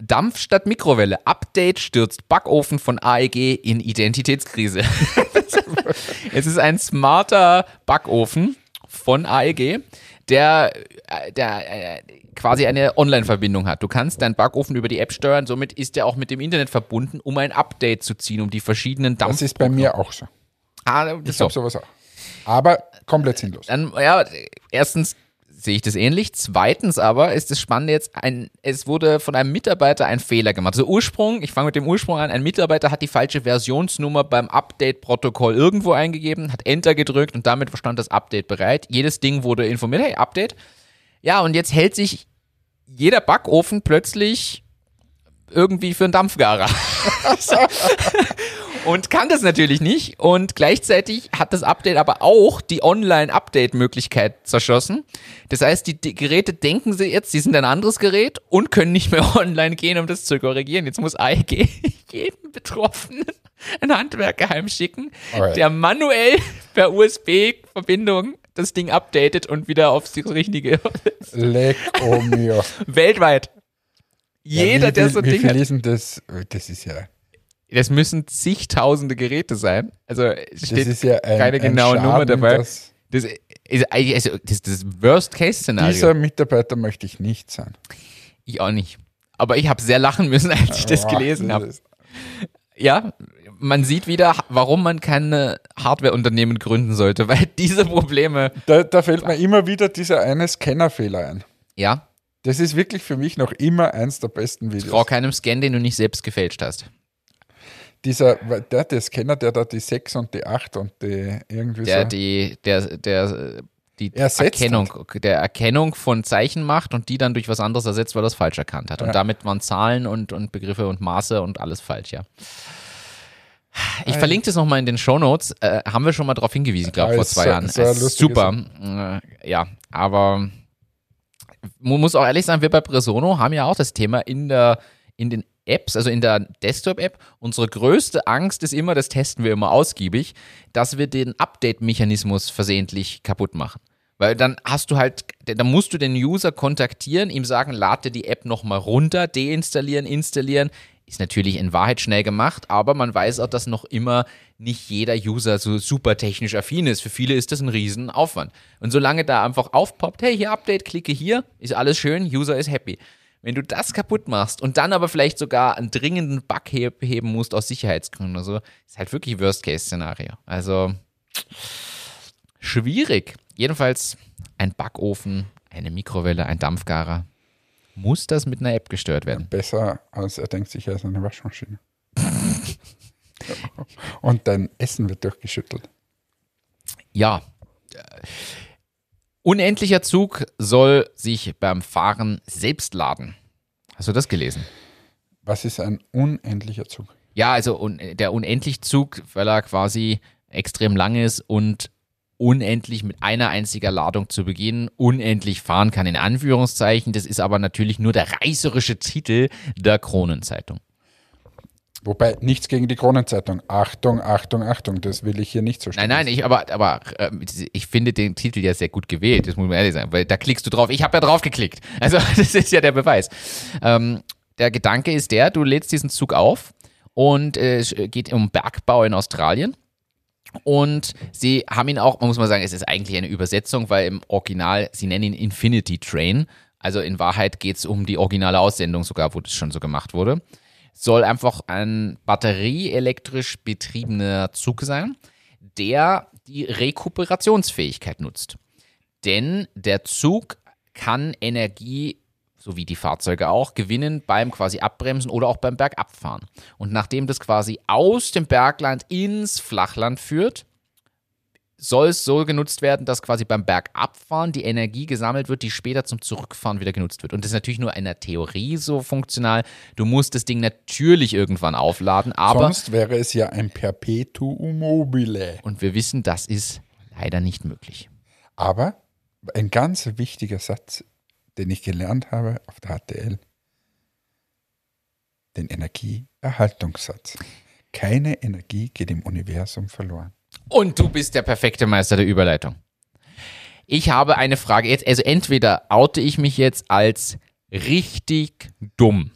Dampf statt Mikrowelle. Update stürzt Backofen von AEG in Identitätskrise. es ist ein smarter Backofen von AEG, der, äh, der äh, quasi eine Online-Verbindung hat. Du kannst deinen Backofen über die App steuern, somit ist er auch mit dem Internet verbunden, um ein Update zu ziehen, um die verschiedenen Dampf. Das ist bei mir auch so. Ah, Ich so. habe sowas auch. Aber komplett sinnlos. Dann, ja, erstens sehe ich das ähnlich. Zweitens aber ist das Spannende jetzt, ein, es wurde von einem Mitarbeiter ein Fehler gemacht. Also Ursprung, ich fange mit dem Ursprung an, ein Mitarbeiter hat die falsche Versionsnummer beim Update-Protokoll irgendwo eingegeben, hat Enter gedrückt und damit stand das Update bereit. Jedes Ding wurde informiert, hey, Update. Ja, und jetzt hält sich jeder Backofen plötzlich irgendwie für einen Dampfgarer. und kann das natürlich nicht. Und gleichzeitig hat das Update aber auch die Online-Update-Möglichkeit zerschossen. Das heißt, die, die Geräte denken sie jetzt, sie sind ein anderes Gerät und können nicht mehr online gehen, um das zu korrigieren. Jetzt muss AEG jeden Betroffenen einen Handwerker heimschicken, Alright. der manuell per USB-Verbindung das Ding updatet und wieder aufs richtige Leck oh mio. weltweit. Ja, Jeder, wie, der so ein Ding hat. das? Das ist ja, Das müssen zigtausende Geräte sein. Also es das steht ja ein, keine ein genaue Schaden, Nummer dabei. dass- Das ist also das, das Worst-Case-Szenario. Dieser Mitarbeiter möchte ich nicht sein. Ich auch nicht. Aber ich habe sehr lachen müssen, als ich das gelesen habe. Ja, man sieht wieder, warum man keine Hardware-Unternehmen gründen sollte, weil diese Probleme, Da, da fällt mir immer wieder dieser eine Scannerfehler ein. ja, Das ist wirklich für mich noch immer eins der besten Videos. trau keinem Scan, den du nicht selbst gefälscht hast. Dieser, der, der Scanner, der da die 6 und die 8 und die irgendwie Der so. die, der, der, die Ersetzt Erkennung, der Erkennung von Zeichen macht und die dann durch was anderes ersetzt, weil er es falsch erkannt hat. Und Ja. damit waren Zahlen und, und Begriffe und Maße und alles falsch, ja. Ich Ei. verlinke das nochmal in den Shownotes. Äh, haben wir schon mal darauf hingewiesen, ich glaube, Ah, vor zwei so- Jahren. so Äh, Super. Äh, ja, aber man muss auch ehrlich sein, wir bei Presono haben ja auch das Thema in der, in den Apps, also in der Desktop-App. Unsere größte Angst ist immer, das testen wir immer ausgiebig, dass wir den Update-Mechanismus versehentlich kaputt machen. Weil dann hast du halt, dann musst du den User kontaktieren, ihm sagen, lade die App nochmal runter, deinstallieren, installieren. Ist natürlich in Wahrheit schnell gemacht, aber man weiß auch, dass noch immer nicht jeder User so super technisch affin ist. Für viele ist das ein Riesenaufwand. Und solange da einfach aufpoppt, hey, hier Update, klicke hier, ist alles schön, User ist happy. Wenn du das kaputt machst und dann aber vielleicht sogar einen dringenden Bug he- heben musst aus Sicherheitsgründen oder so, ist halt wirklich Worst-Case-Szenario. Also schwierig. Jedenfalls ein Backofen, eine Mikrowelle, ein Dampfgarer. Muss das mit einer App gestört werden? Besser als er denkt sich, er ist eine Waschmaschine. und dein Essen wird durchgeschüttelt. Ja. Unendlicher Zug soll sich beim Fahren selbst laden. Hast du das gelesen? Was ist ein unendlicher Zug? Ja, also un der Unendlichzug, weil er quasi extrem lang ist und unendlich mit einer einziger Ladung zu Beginn unendlich fahren kann, in Anführungszeichen. Das ist aber natürlich nur der reißerische Titel der Kronenzeitung. Wobei nichts gegen die Kronenzeitung. Achtung, Achtung, Achtung, das will ich hier nicht so Nein, nein, ich, aber, aber äh, ich finde den Titel ja sehr gut gewählt, das muss man ehrlich sagen, weil da klickst du drauf. Ich habe ja drauf geklickt. Also, das ist ja der Beweis. Ähm, der Gedanke ist der, du lädst diesen Zug auf und äh, es geht um Bergbau in Australien. Und sie haben ihn auch, man muss mal sagen, es ist eigentlich eine Übersetzung, weil im Original, sie nennen ihn Infinity Train. Also in Wahrheit geht es um die originale Aussendung sogar, wo das schon so gemacht wurde. Soll einfach ein batterieelektrisch betriebener Zug sein, der die Rekuperationsfähigkeit nutzt. Denn der Zug kann Energie so wie die Fahrzeuge auch, gewinnen beim quasi Abbremsen oder auch beim Bergabfahren. Und nachdem das quasi aus dem Bergland ins Flachland führt, soll es so genutzt werden, dass quasi beim Bergabfahren die Energie gesammelt wird, die später zum Zurückfahren wieder genutzt wird. Und das ist natürlich nur in der Theorie so funktional. Du musst das Ding natürlich irgendwann aufladen, aber. Sonst wäre es ja ein Perpetuum mobile. Und wir wissen, das ist leider nicht möglich. Aber ein ganz wichtiger Satz den ich gelernt habe auf der HTL, den Energieerhaltungssatz. Keine Energie geht im Universum verloren. Und du bist der perfekte Meister der Überleitung. Ich habe eine Frage jetzt, also entweder oute ich mich jetzt als richtig dumm.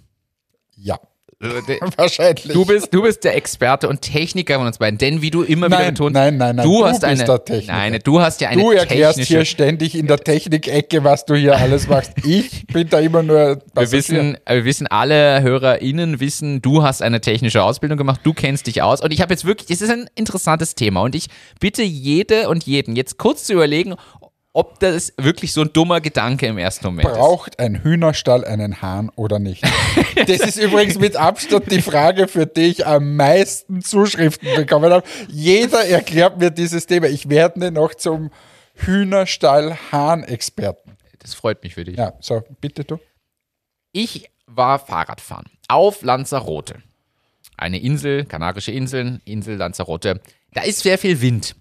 Ja. Äh, Wahrscheinlich. Du bist, du bist der Experte und Techniker von uns beiden, denn wie du immer nein, wieder betonst, nein, nein, nein, du, du hast bist eine, der Techniker. nein, du hast ja eine Du erklärst technische, hier ständig in der Technikecke, was du hier alles machst. Ich bin da immer nur. wir wissen, wir wissen, alle HörerInnen wissen, du hast eine technische Ausbildung gemacht, du kennst dich aus und ich habe jetzt wirklich, es ist ein interessantes Thema und ich bitte jede und jeden jetzt kurz zu überlegen, ob das wirklich so ein dummer Gedanke im ersten Moment Braucht ein Hühnerstall einen Hahn oder nicht? Das ist übrigens mit Abstand die Frage, für die ich am meisten Zuschriften bekommen habe. Jeder erklärt mir dieses Thema. Ich werde noch zum Hühnerstall-Hahn-Experten. ist. Das freut mich für dich. Ja, so, bitte du. Ich war Fahrradfahren auf Lanzarote. Eine Insel, Kanarische Inseln, Insel Lanzarote. Da ist sehr viel Wind.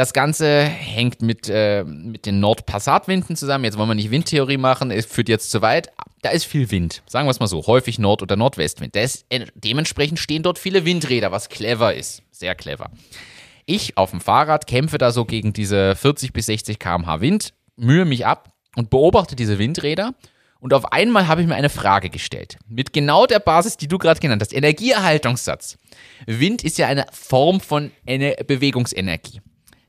Das Ganze hängt mit, äh, mit den Nordpassatwinden zusammen. Jetzt wollen wir nicht Windtheorie machen, es führt jetzt zu weit. Da ist viel Wind. Sagen wir es mal so, häufig Nord- oder Nordwestwind. Ist, äh, dementsprechend stehen dort viele Windräder, was clever ist. Sehr clever. Ich auf dem Fahrrad kämpfe da so gegen diese 40 bis 60 km/h Wind, mühe mich ab und beobachte diese Windräder. Und auf einmal habe ich mir eine Frage gestellt. Mit genau der Basis, die du gerade genannt hast. Energieerhaltungssatz. Wind ist ja eine Form von Ener Bewegungsenergie.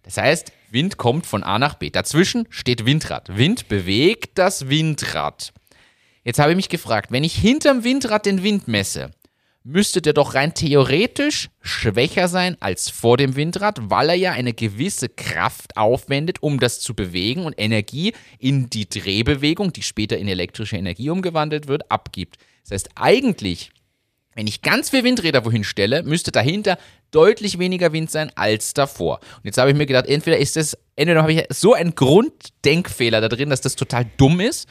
Das heißt, Wind kommt von A nach B. Dazwischen steht Windrad. Wind bewegt das Windrad. Jetzt habe ich mich gefragt, wenn ich hinterm Windrad den Wind messe, müsste der doch rein theoretisch schwächer sein als vor dem Windrad, weil er ja eine gewisse Kraft aufwendet, um das zu bewegen und Energie in die Drehbewegung, die später in elektrische Energie umgewandelt wird, abgibt. Das heißt, eigentlich, wenn ich ganz viel Windräder wohin stelle, müsste dahinter deutlich weniger Wind sein als davor. Und jetzt habe ich mir gedacht, entweder ist das, entweder habe ich so einen Grunddenkfehler da drin, dass das total dumm ist,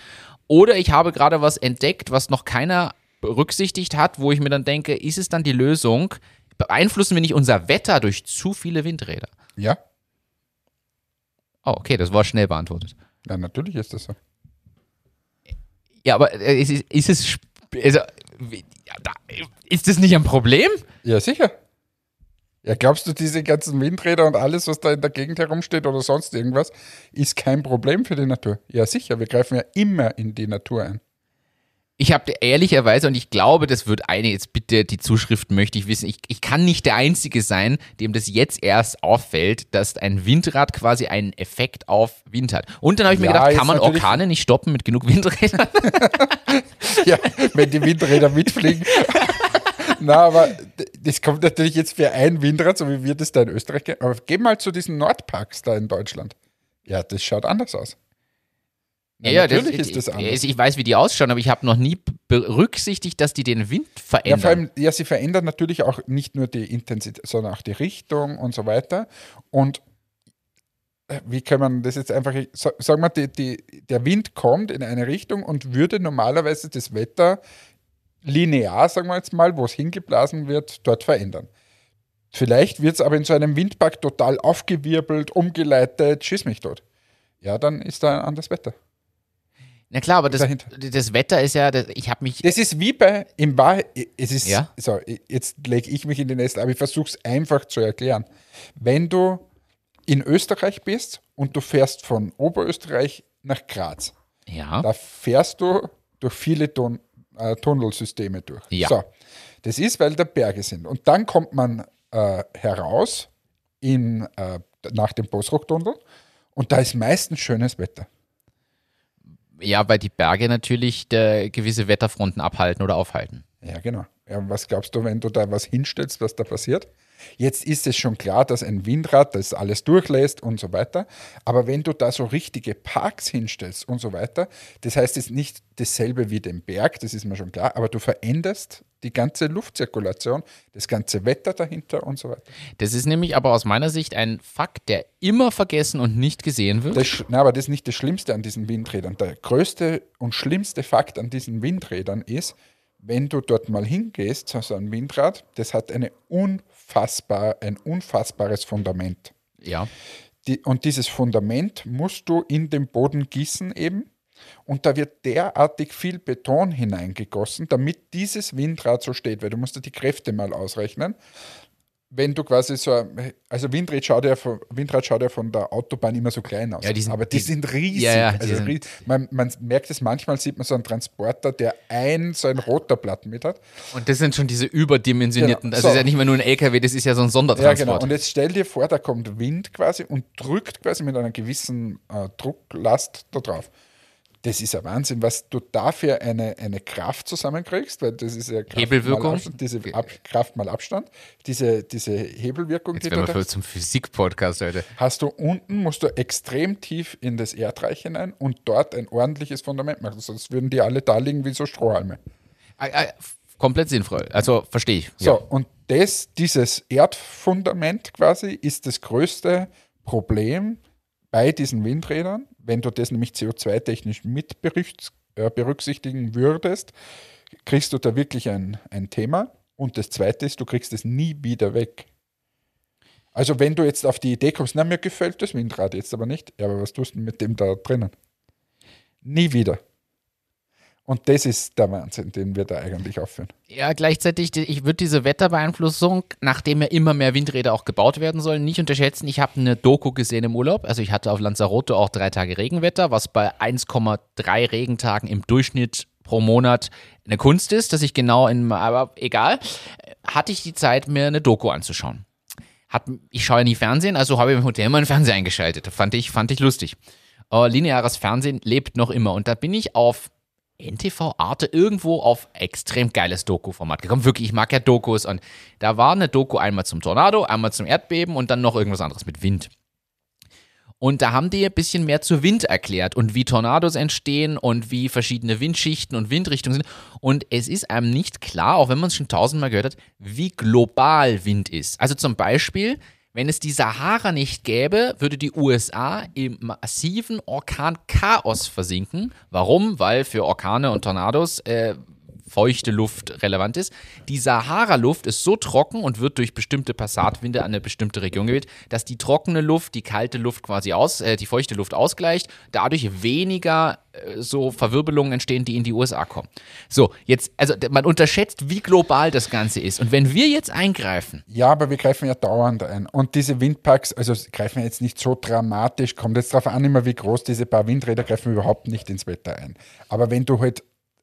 oder ich habe gerade was entdeckt, was noch keiner berücksichtigt hat, wo ich mir dann denke, ist es dann die Lösung? Beeinflussen wir nicht unser Wetter durch zu viele Windräder? Ja? Oh, okay, das war schnell beantwortet. Ja, natürlich ist das so. Ja, aber äh, ist, ist es. Also, ist das nicht ein Problem? Ja, sicher. Ja, glaubst du, diese ganzen Windräder und alles, was da in der Gegend herumsteht oder sonst irgendwas, ist kein Problem für die Natur? Ja, sicher. Wir greifen ja immer in die Natur ein. Ich habe ehrlicherweise, und ich glaube, das wird eine, jetzt bitte die Zuschrift möchte ich wissen, ich, ich kann nicht der Einzige sein, dem das jetzt erst auffällt, dass ein Windrad quasi einen Effekt auf Wind hat. Und dann habe ich mir Ja, gedacht, ist kann man Orkane nicht stoppen mit genug Windrädern? Ja, wenn die Windräder mitfliegen. Na, aber das kommt natürlich jetzt für ein Windrad, so wie wir das da in Österreich kennen. Aber geh mal zu diesen Nordparks da in Deutschland. Ja, das schaut anders aus. Ja, natürlich das, ist das anders. Ich weiß, wie die ausschauen, aber ich habe noch nie berücksichtigt, dass die den Wind Ja, verändern. vor allem, ja, sie verändern natürlich auch nicht nur die Intensität, sondern auch die Richtung und so weiter. Und äh, wie kann man das jetzt einfach, sa- sagen wir, die, die, der Wind kommt in eine Richtung und würde normalerweise das Wetter linear, sagen wir jetzt mal, wo es hingeblasen wird, dort verändern. Vielleicht wird es aber in so einem Windpark total aufgewirbelt, umgeleitet, schieß mich tot. Ja, dann ist da ein anderes Wetter. Na klar, aber das, Dahinter. das Wetter ist ja, das, ich habe mich, Das ist wie bei, im Wahrheit, es ist, Ja. so, jetzt lege ich mich in die Nest, aber ich versuche es einfach zu erklären. Wenn du in Österreich bist und du fährst von Oberösterreich nach Graz, ja, da fährst du durch viele Tun äh, Tunnelsysteme durch. Ja. So, das ist, weil da Berge sind. Und dann kommt man äh, heraus in, äh, nach dem Bosrock-Tunnel und da ist meistens schönes Wetter. Ja, weil die Berge natürlich gewisse Wetterfronten abhalten oder aufhalten. Ja, genau. Ja, was glaubst du, wenn du da was hinstellst, was da passiert? Jetzt ist es schon klar, dass ein Windrad das alles durchlässt und so weiter. Aber wenn du da so richtige Parks hinstellst und so weiter, das heißt jetzt nicht dasselbe wie den Berg, das ist mir schon klar, aber du veränderst die ganze Luftzirkulation, das ganze Wetter dahinter und so weiter. Das ist nämlich aber aus meiner Sicht ein Fakt, der immer vergessen und nicht gesehen wird. Das, na, aber das ist nicht das Schlimmste an diesen Windrädern. Der größte und schlimmste Fakt an diesen Windrädern ist, wenn du dort mal hingehst, zu so einem Windrad, das hat eine unfassbar, ein unfassbares Fundament. ja. Die, und dieses Fundament musst du in den Boden gießen eben. Und da wird derartig viel Beton hineingegossen, damit dieses Windrad so steht, weil du musst dir die Kräfte mal ausrechnen. Wenn du quasi so, also Windrad schaut ja von, Windrad schaut ja von der Autobahn immer so klein aus. Ja, die sind- aber die, die- sind riesig. Ja, ja, die also sind- ries- man, man merkt es manchmal, sieht man so einen Transporter, der ein so ein roter Blatt mit hat. Und das sind schon diese überdimensionierten, Genau, das so. ist ja nicht mehr nur ein LKW, das ist ja so ein Ja, Sondertransport. genau. Und jetzt stell dir vor, da kommt Wind quasi und drückt quasi mit einer gewissen äh, Drucklast da drauf. Das ist ja Wahnsinn, was du dafür eine, eine Kraft zusammenkriegst, weil das ist ja Kraft Hebelwirkung? Mal Abstand, diese Ab, Kraft mal Abstand, diese, diese Hebelwirkung, Jetzt die werden du wir für zum Physik-Podcast heute. hast du unten, musst du extrem tief in das Erdreich hinein und dort ein ordentliches Fundament machen. Sonst würden die alle da liegen wie so Strohhalme. Komplett sinnvoll. Also verstehe ich. So, Ja. und das, dieses Erdfundament quasi ist das größte Problem bei diesen Windrädern. Wenn du das nämlich CO2-technisch mit äh, berücksichtigen würdest, kriegst du da wirklich ein, ein Thema. Und das zweite ist, du kriegst es nie wieder weg. Also wenn du jetzt auf die Idee kommst, na, mir gefällt das Windrad jetzt aber nicht, ja, aber was tust du mit dem da drinnen? Nie wieder. Und das ist der Wahnsinn, den wir da eigentlich aufführen. Ja, gleichzeitig, ich würde diese Wetterbeeinflussung, nachdem ja immer mehr Windräder auch gebaut werden sollen, nicht unterschätzen. Ich habe eine Doku gesehen im Urlaub. Also ich hatte auf Lanzarote auch drei Tage Regenwetter, was bei 1,3 Regentagen im Durchschnitt pro Monat eine Kunst ist, dass ich genau in, aber egal, hatte ich die Zeit, mir eine Doku anzuschauen. Hat, ich schaue ja nie Fernsehen, also habe ich im Hotel mal einen Fernseher eingeschaltet. Fand ich, fand ich lustig. Äh, lineares Fernsehen lebt noch immer. Und da bin ich auf NTV Arte irgendwo auf extrem geiles Doku-Format gekommen. Wirklich, ich mag ja Dokus. Und da war eine Doku einmal zum Tornado, einmal zum Erdbeben und dann noch irgendwas anderes mit Wind. Und da haben die ein bisschen mehr zu Wind erklärt und wie Tornados entstehen und wie verschiedene Windschichten und Windrichtungen sind. Und es ist einem nicht klar, auch wenn man es schon tausendmal gehört hat, wie global Wind ist. Also zum Beispiel, wenn es die Sahara nicht gäbe, würde die USA im massiven Orkan-Chaos versinken. Warum? Weil für Orkane und Tornados äh, feuchte Luft relevant ist. Die Sahara-Luft ist so trocken und wird durch bestimmte Passatwinde an eine bestimmte Region geweht, dass die trockene Luft die kalte Luft quasi aus, äh, die feuchte Luft ausgleicht, dadurch weniger äh, so Verwirbelungen entstehen, die in die USA kommen. So, jetzt, also man unterschätzt, wie global das Ganze ist. Und wenn wir jetzt eingreifen, Ja, aber wir greifen ja dauernd ein. Und diese Windparks, also greifen jetzt nicht so dramatisch, kommt jetzt darauf an, immer wie groß diese paar Windräder greifen überhaupt nicht ins Wetter ein. Aber wenn du halt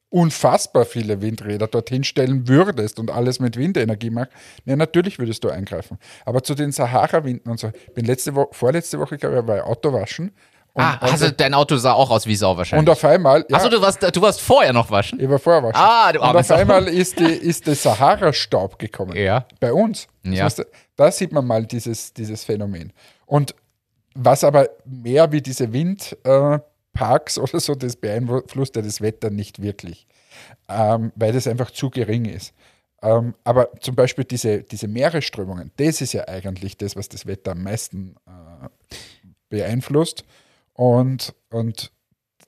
unfassbar viele Windräder dorthin stellen würdest und alles mit Windenergie machst, ja, natürlich würdest du eingreifen. Aber zu den Sahara-Winden und so, ich bin letzte Woche, vorletzte Woche, glaube ich, bei Auto waschen. Und, ah, also dein Auto sah auch aus wie Sau und wahrscheinlich. auf einmal, ja, Achso, du warst, du warst vorher noch waschen? ich war vorher waschen. Ah, du und auf einmal ist, die, ist der Sahara-Staub gekommen. Ja. Bei uns. Das Ja. heißt, da sieht man mal dieses, dieses Phänomen. Und was aber mehr wie diese Windparks äh, Parks oder so, das beeinflusst ja das Wetter nicht wirklich, ähm, weil das einfach zu gering ist. Ähm, aber zum Beispiel diese, diese Meeresströmungen, das ist ja eigentlich das, was das Wetter am meisten äh, beeinflusst. Und, und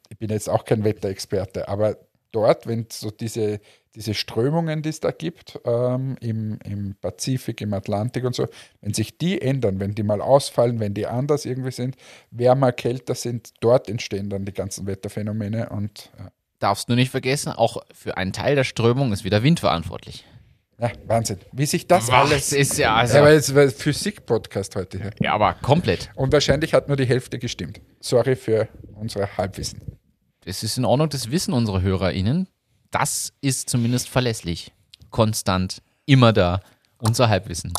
ich bin jetzt auch kein Wetterexperte, aber dort, wenn so diese, diese Strömungen, die es da gibt, ähm, im, im Pazifik, im Atlantik und so, wenn sich die ändern, wenn die mal ausfallen, wenn die anders irgendwie sind, wärmer, kälter sind, dort entstehen dann die ganzen Wetterphänomene und ja. Darfst du nicht vergessen, auch für einen Teil der Strömung ist wieder Wind verantwortlich. Ja, Wahnsinn. Wie sich das Was alles. ist ja, also, Ja, aber jetzt war Physik-Podcast heute hier. ja, aber komplett. Und wahrscheinlich hat nur die Hälfte gestimmt. Sorry für unser Halbwissen. Es ist in Ordnung, das wissen unsere HörerInnen. Das ist zumindest verlässlich. Konstant. Immer da. Unser Halbwissen.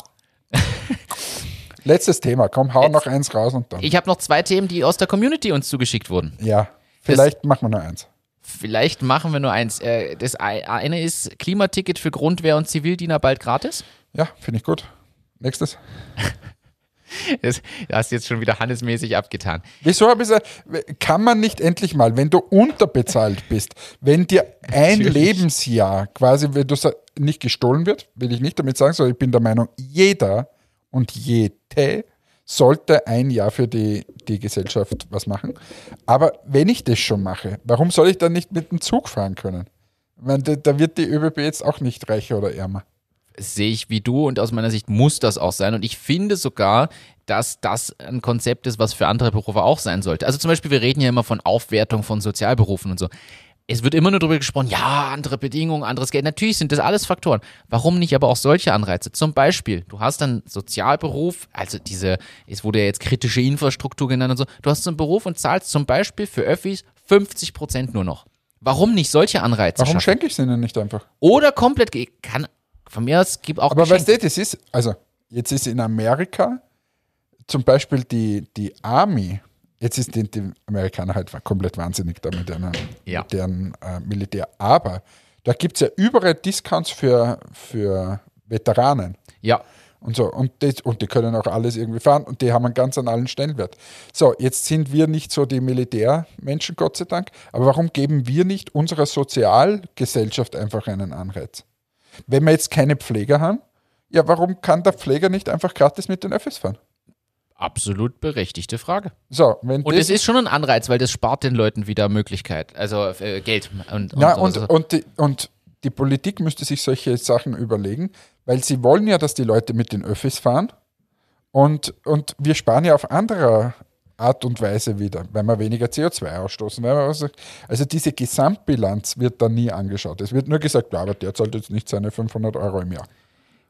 Letztes Thema. Komm, hau Jetzt- noch eins raus und dann. Ich habe noch zwei Themen, die aus der Community uns zugeschickt wurden. Ja, vielleicht machen wir nur eins. Vielleicht machen wir nur eins. Äh, Das ei- eine ist Klimaticket für Grundwehr und Zivildiener bald gratis. Ja, finde ich gut. Nächstes. Das hast du jetzt schon wieder handelsmäßig abgetan. Wieso habe ich gesagt, kann man nicht endlich mal, wenn du unterbezahlt bist, wenn dir ein Natürlich. Lebensjahr quasi, wenn du nicht gestohlen wird, will ich nicht damit sagen, sondern ich bin der Meinung, jeder und jede sollte ein Jahr für die, die Gesellschaft was machen. Aber wenn ich das schon mache, warum soll ich dann nicht mit dem Zug fahren können? Ich meine, da, da wird die ÖBB jetzt auch nicht reicher oder ärmer. Sehe ich wie du und aus meiner Sicht muss das auch sein. Und ich finde sogar, dass das ein Konzept ist, was für andere Berufe auch sein sollte. Also zum Beispiel, wir reden ja immer von Aufwertung von Sozialberufen und so. Es wird immer nur darüber gesprochen, ja, andere Bedingungen, anderes Geld. Natürlich sind das alles Faktoren. Warum nicht aber auch solche Anreize? Zum Beispiel, du hast einen Sozialberuf, also diese, es wurde ja jetzt kritische Infrastruktur genannt und so. Du hast so einen Beruf und zahlst zum Beispiel für Öffis 50 Prozent nur noch. Warum nicht solche Anreize Warum schaffen? schenke ich es ihnen nicht einfach? Oder komplett, kann, von mir aus, gib auch Aber Geschenke. weißt du, das ist, also jetzt ist in Amerika zum Beispiel die, die Army, jetzt ist die, die Amerikaner halt komplett wahnsinnig da mit deren, Ja. mit deren äh, Militär, aber da gibt es ja überall Discounts für, für Veteranen Ja, und so und, das, und die können auch alles irgendwie fahren und die haben einen ganz anderen Stellenwert. So, jetzt sind wir nicht so die Militärmenschen, Gott sei Dank, aber warum geben wir nicht unserer Sozialgesellschaft einfach einen Anreiz? Wenn wir jetzt keine Pfleger haben, ja, warum kann der Pfleger nicht einfach gratis mit den Öffis fahren? absolut berechtigte Frage. So, Und es ist schon ein Anreiz, weil das spart den Leuten wieder Möglichkeit, also äh, Geld und, und, und, so. und, die, und die Politik müsste sich solche Sachen überlegen, weil sie wollen ja, dass die Leute mit den Öffis fahren und, und wir sparen ja auf anderer Art und Weise wieder, weil wir weniger CO2 ausstoßen. Also diese Gesamtbilanz wird da nie angeschaut. Es wird nur gesagt, ja, aber der zahlt jetzt nicht seine 500 Euro im Jahr.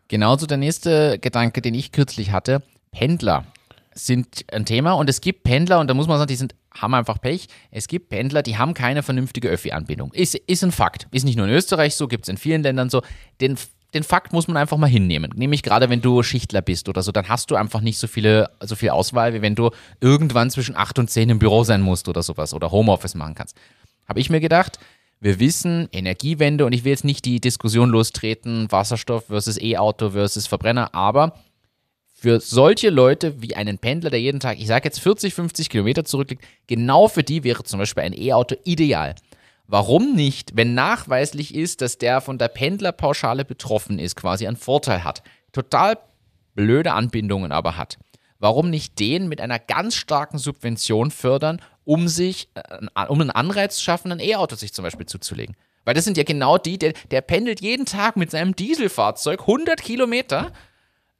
Genauso der nächste Gedanke, den ich kürzlich hatte, Pendler sind ein Thema und es gibt Pendler und da muss man sagen, die sind, haben einfach Pech. Es gibt Pendler, die haben keine vernünftige Öffi-Anbindung. Ist, ist ein Fakt. Ist nicht nur in Österreich so, gibt es in vielen Ländern so. Den, den Fakt muss man einfach mal hinnehmen. Nämlich gerade wenn du Schichtler bist oder so, dann hast du einfach nicht so viele, so viel Auswahl, wie wenn du irgendwann zwischen 8 und 10 im Büro sein musst oder sowas oder Homeoffice machen kannst. Habe ich mir gedacht, wir wissen, Energiewende und ich will jetzt nicht die Diskussion lostreten, Wasserstoff versus E-Auto versus Verbrenner, aber für solche Leute wie einen Pendler, der jeden Tag, ich sage jetzt 40, 50 Kilometer zurückliegt, genau für die wäre zum Beispiel ein E-Auto ideal. Warum nicht, wenn nachweislich ist, dass der von der Pendlerpauschale betroffen ist, quasi einen Vorteil hat, total blöde Anbindungen aber hat? Warum nicht den mit einer ganz starken Subvention fördern, um sich, äh, um einen Anreiz zu schaffen, ein E-Auto sich zum Beispiel zuzulegen? Weil das sind ja genau die, der, der pendelt jeden Tag mit seinem Dieselfahrzeug 100 Kilometer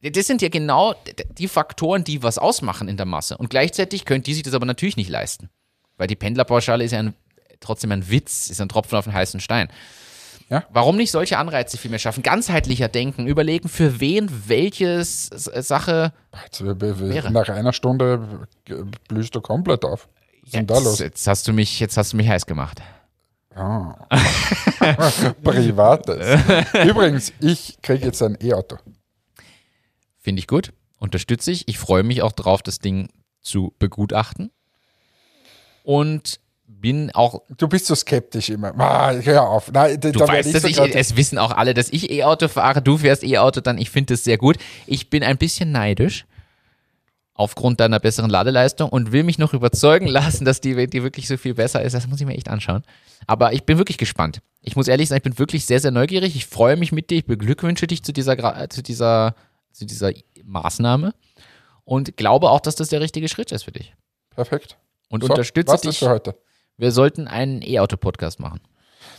das sind ja genau die Faktoren, die was ausmachen in der Masse. Und gleichzeitig können die sich das aber natürlich nicht leisten. Weil die Pendlerpauschale ist ja ein, trotzdem ein Witz, ist ein Tropfen auf den heißen Stein. Ja. Warum nicht solche Anreize viel mehr schaffen? Ganzheitlicher denken, überlegen, für wen welches S- Sache. Jetzt, Wäre. nach einer Stunde blühst du komplett auf. Was ist denn da jetzt, los? jetzt hast du mich, jetzt hast du mich heiß gemacht. Ah. Privates. Übrigens, ich kriege jetzt ein E-Auto. Finde ich gut, unterstütze ich. Ich freue mich auch drauf, das Ding zu begutachten. Und bin auch Du bist so skeptisch immer. Ah, hör auf. Nein, Du weißt, dass so ich, es wissen auch alle, dass ich E-Auto fahre, du fährst E-Auto, dann ich finde das sehr gut. Ich bin ein bisschen neidisch aufgrund deiner besseren Ladeleistung und will mich noch überzeugen lassen, dass die, die wirklich so viel besser ist. Das muss ich mir echt anschauen. Aber ich bin wirklich gespannt. Ich muss ehrlich sagen, ich bin wirklich sehr, sehr neugierig. Ich freue mich mit dir, ich beglückwünsche dich zu dieser, zu dieser, zu dieser Maßnahme und glaube auch, dass das der richtige Schritt ist für dich. Perfekt. Und So, unterstütze was dich. ist für heute? Wir sollten einen E-Auto-Podcast machen.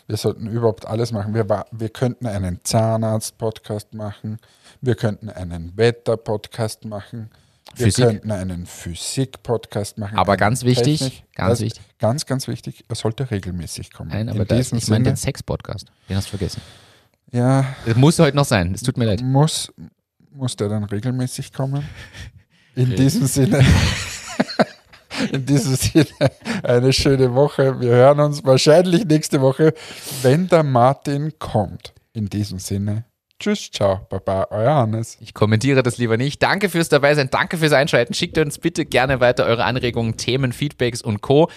Wir sollten überhaupt alles machen. Wir, wir könnten einen Zahnarzt-Podcast machen. Wir könnten einen Wetter-Podcast machen. Wir Physik. könnten einen Physik-Podcast machen. Aber ganz wichtig, Technik- ganz das- wichtig. Ganz, ganz wichtig, er sollte regelmäßig kommen. Nein, aber In da, diesem ich meine den Sex-Podcast. Den hast du vergessen. ja, Das muss heute noch sein. Es tut mir leid. muss, muss der dann regelmäßig kommen? In diesem Sinne, in diesem Sinne, eine schöne Woche. Wir hören uns wahrscheinlich nächste Woche, wenn der Martin kommt. In diesem Sinne, tschüss, ciao, baba, euer Hannes. Ich kommentiere das lieber nicht. Danke fürs Dabeisein, danke fürs Einschalten. Schickt uns bitte gerne weiter eure Anregungen, Themen, Feedbacks und Co.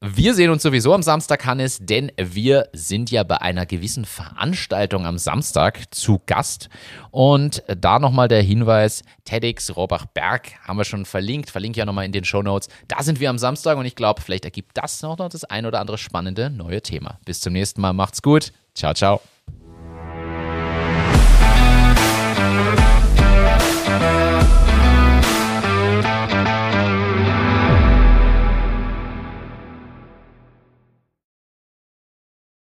Wir sehen uns sowieso am Samstag, Hannes, denn wir sind ja bei einer gewissen Veranstaltung am Samstag zu Gast. Und da nochmal der Hinweis, TEDx Robach-Berg haben wir schon verlinkt, verlinke ja nochmal in den Show Notes. Da sind wir am Samstag und ich glaube, vielleicht ergibt das noch das ein oder andere spannende neue Thema. Bis zum nächsten Mal, macht's gut. Ciao, ciao.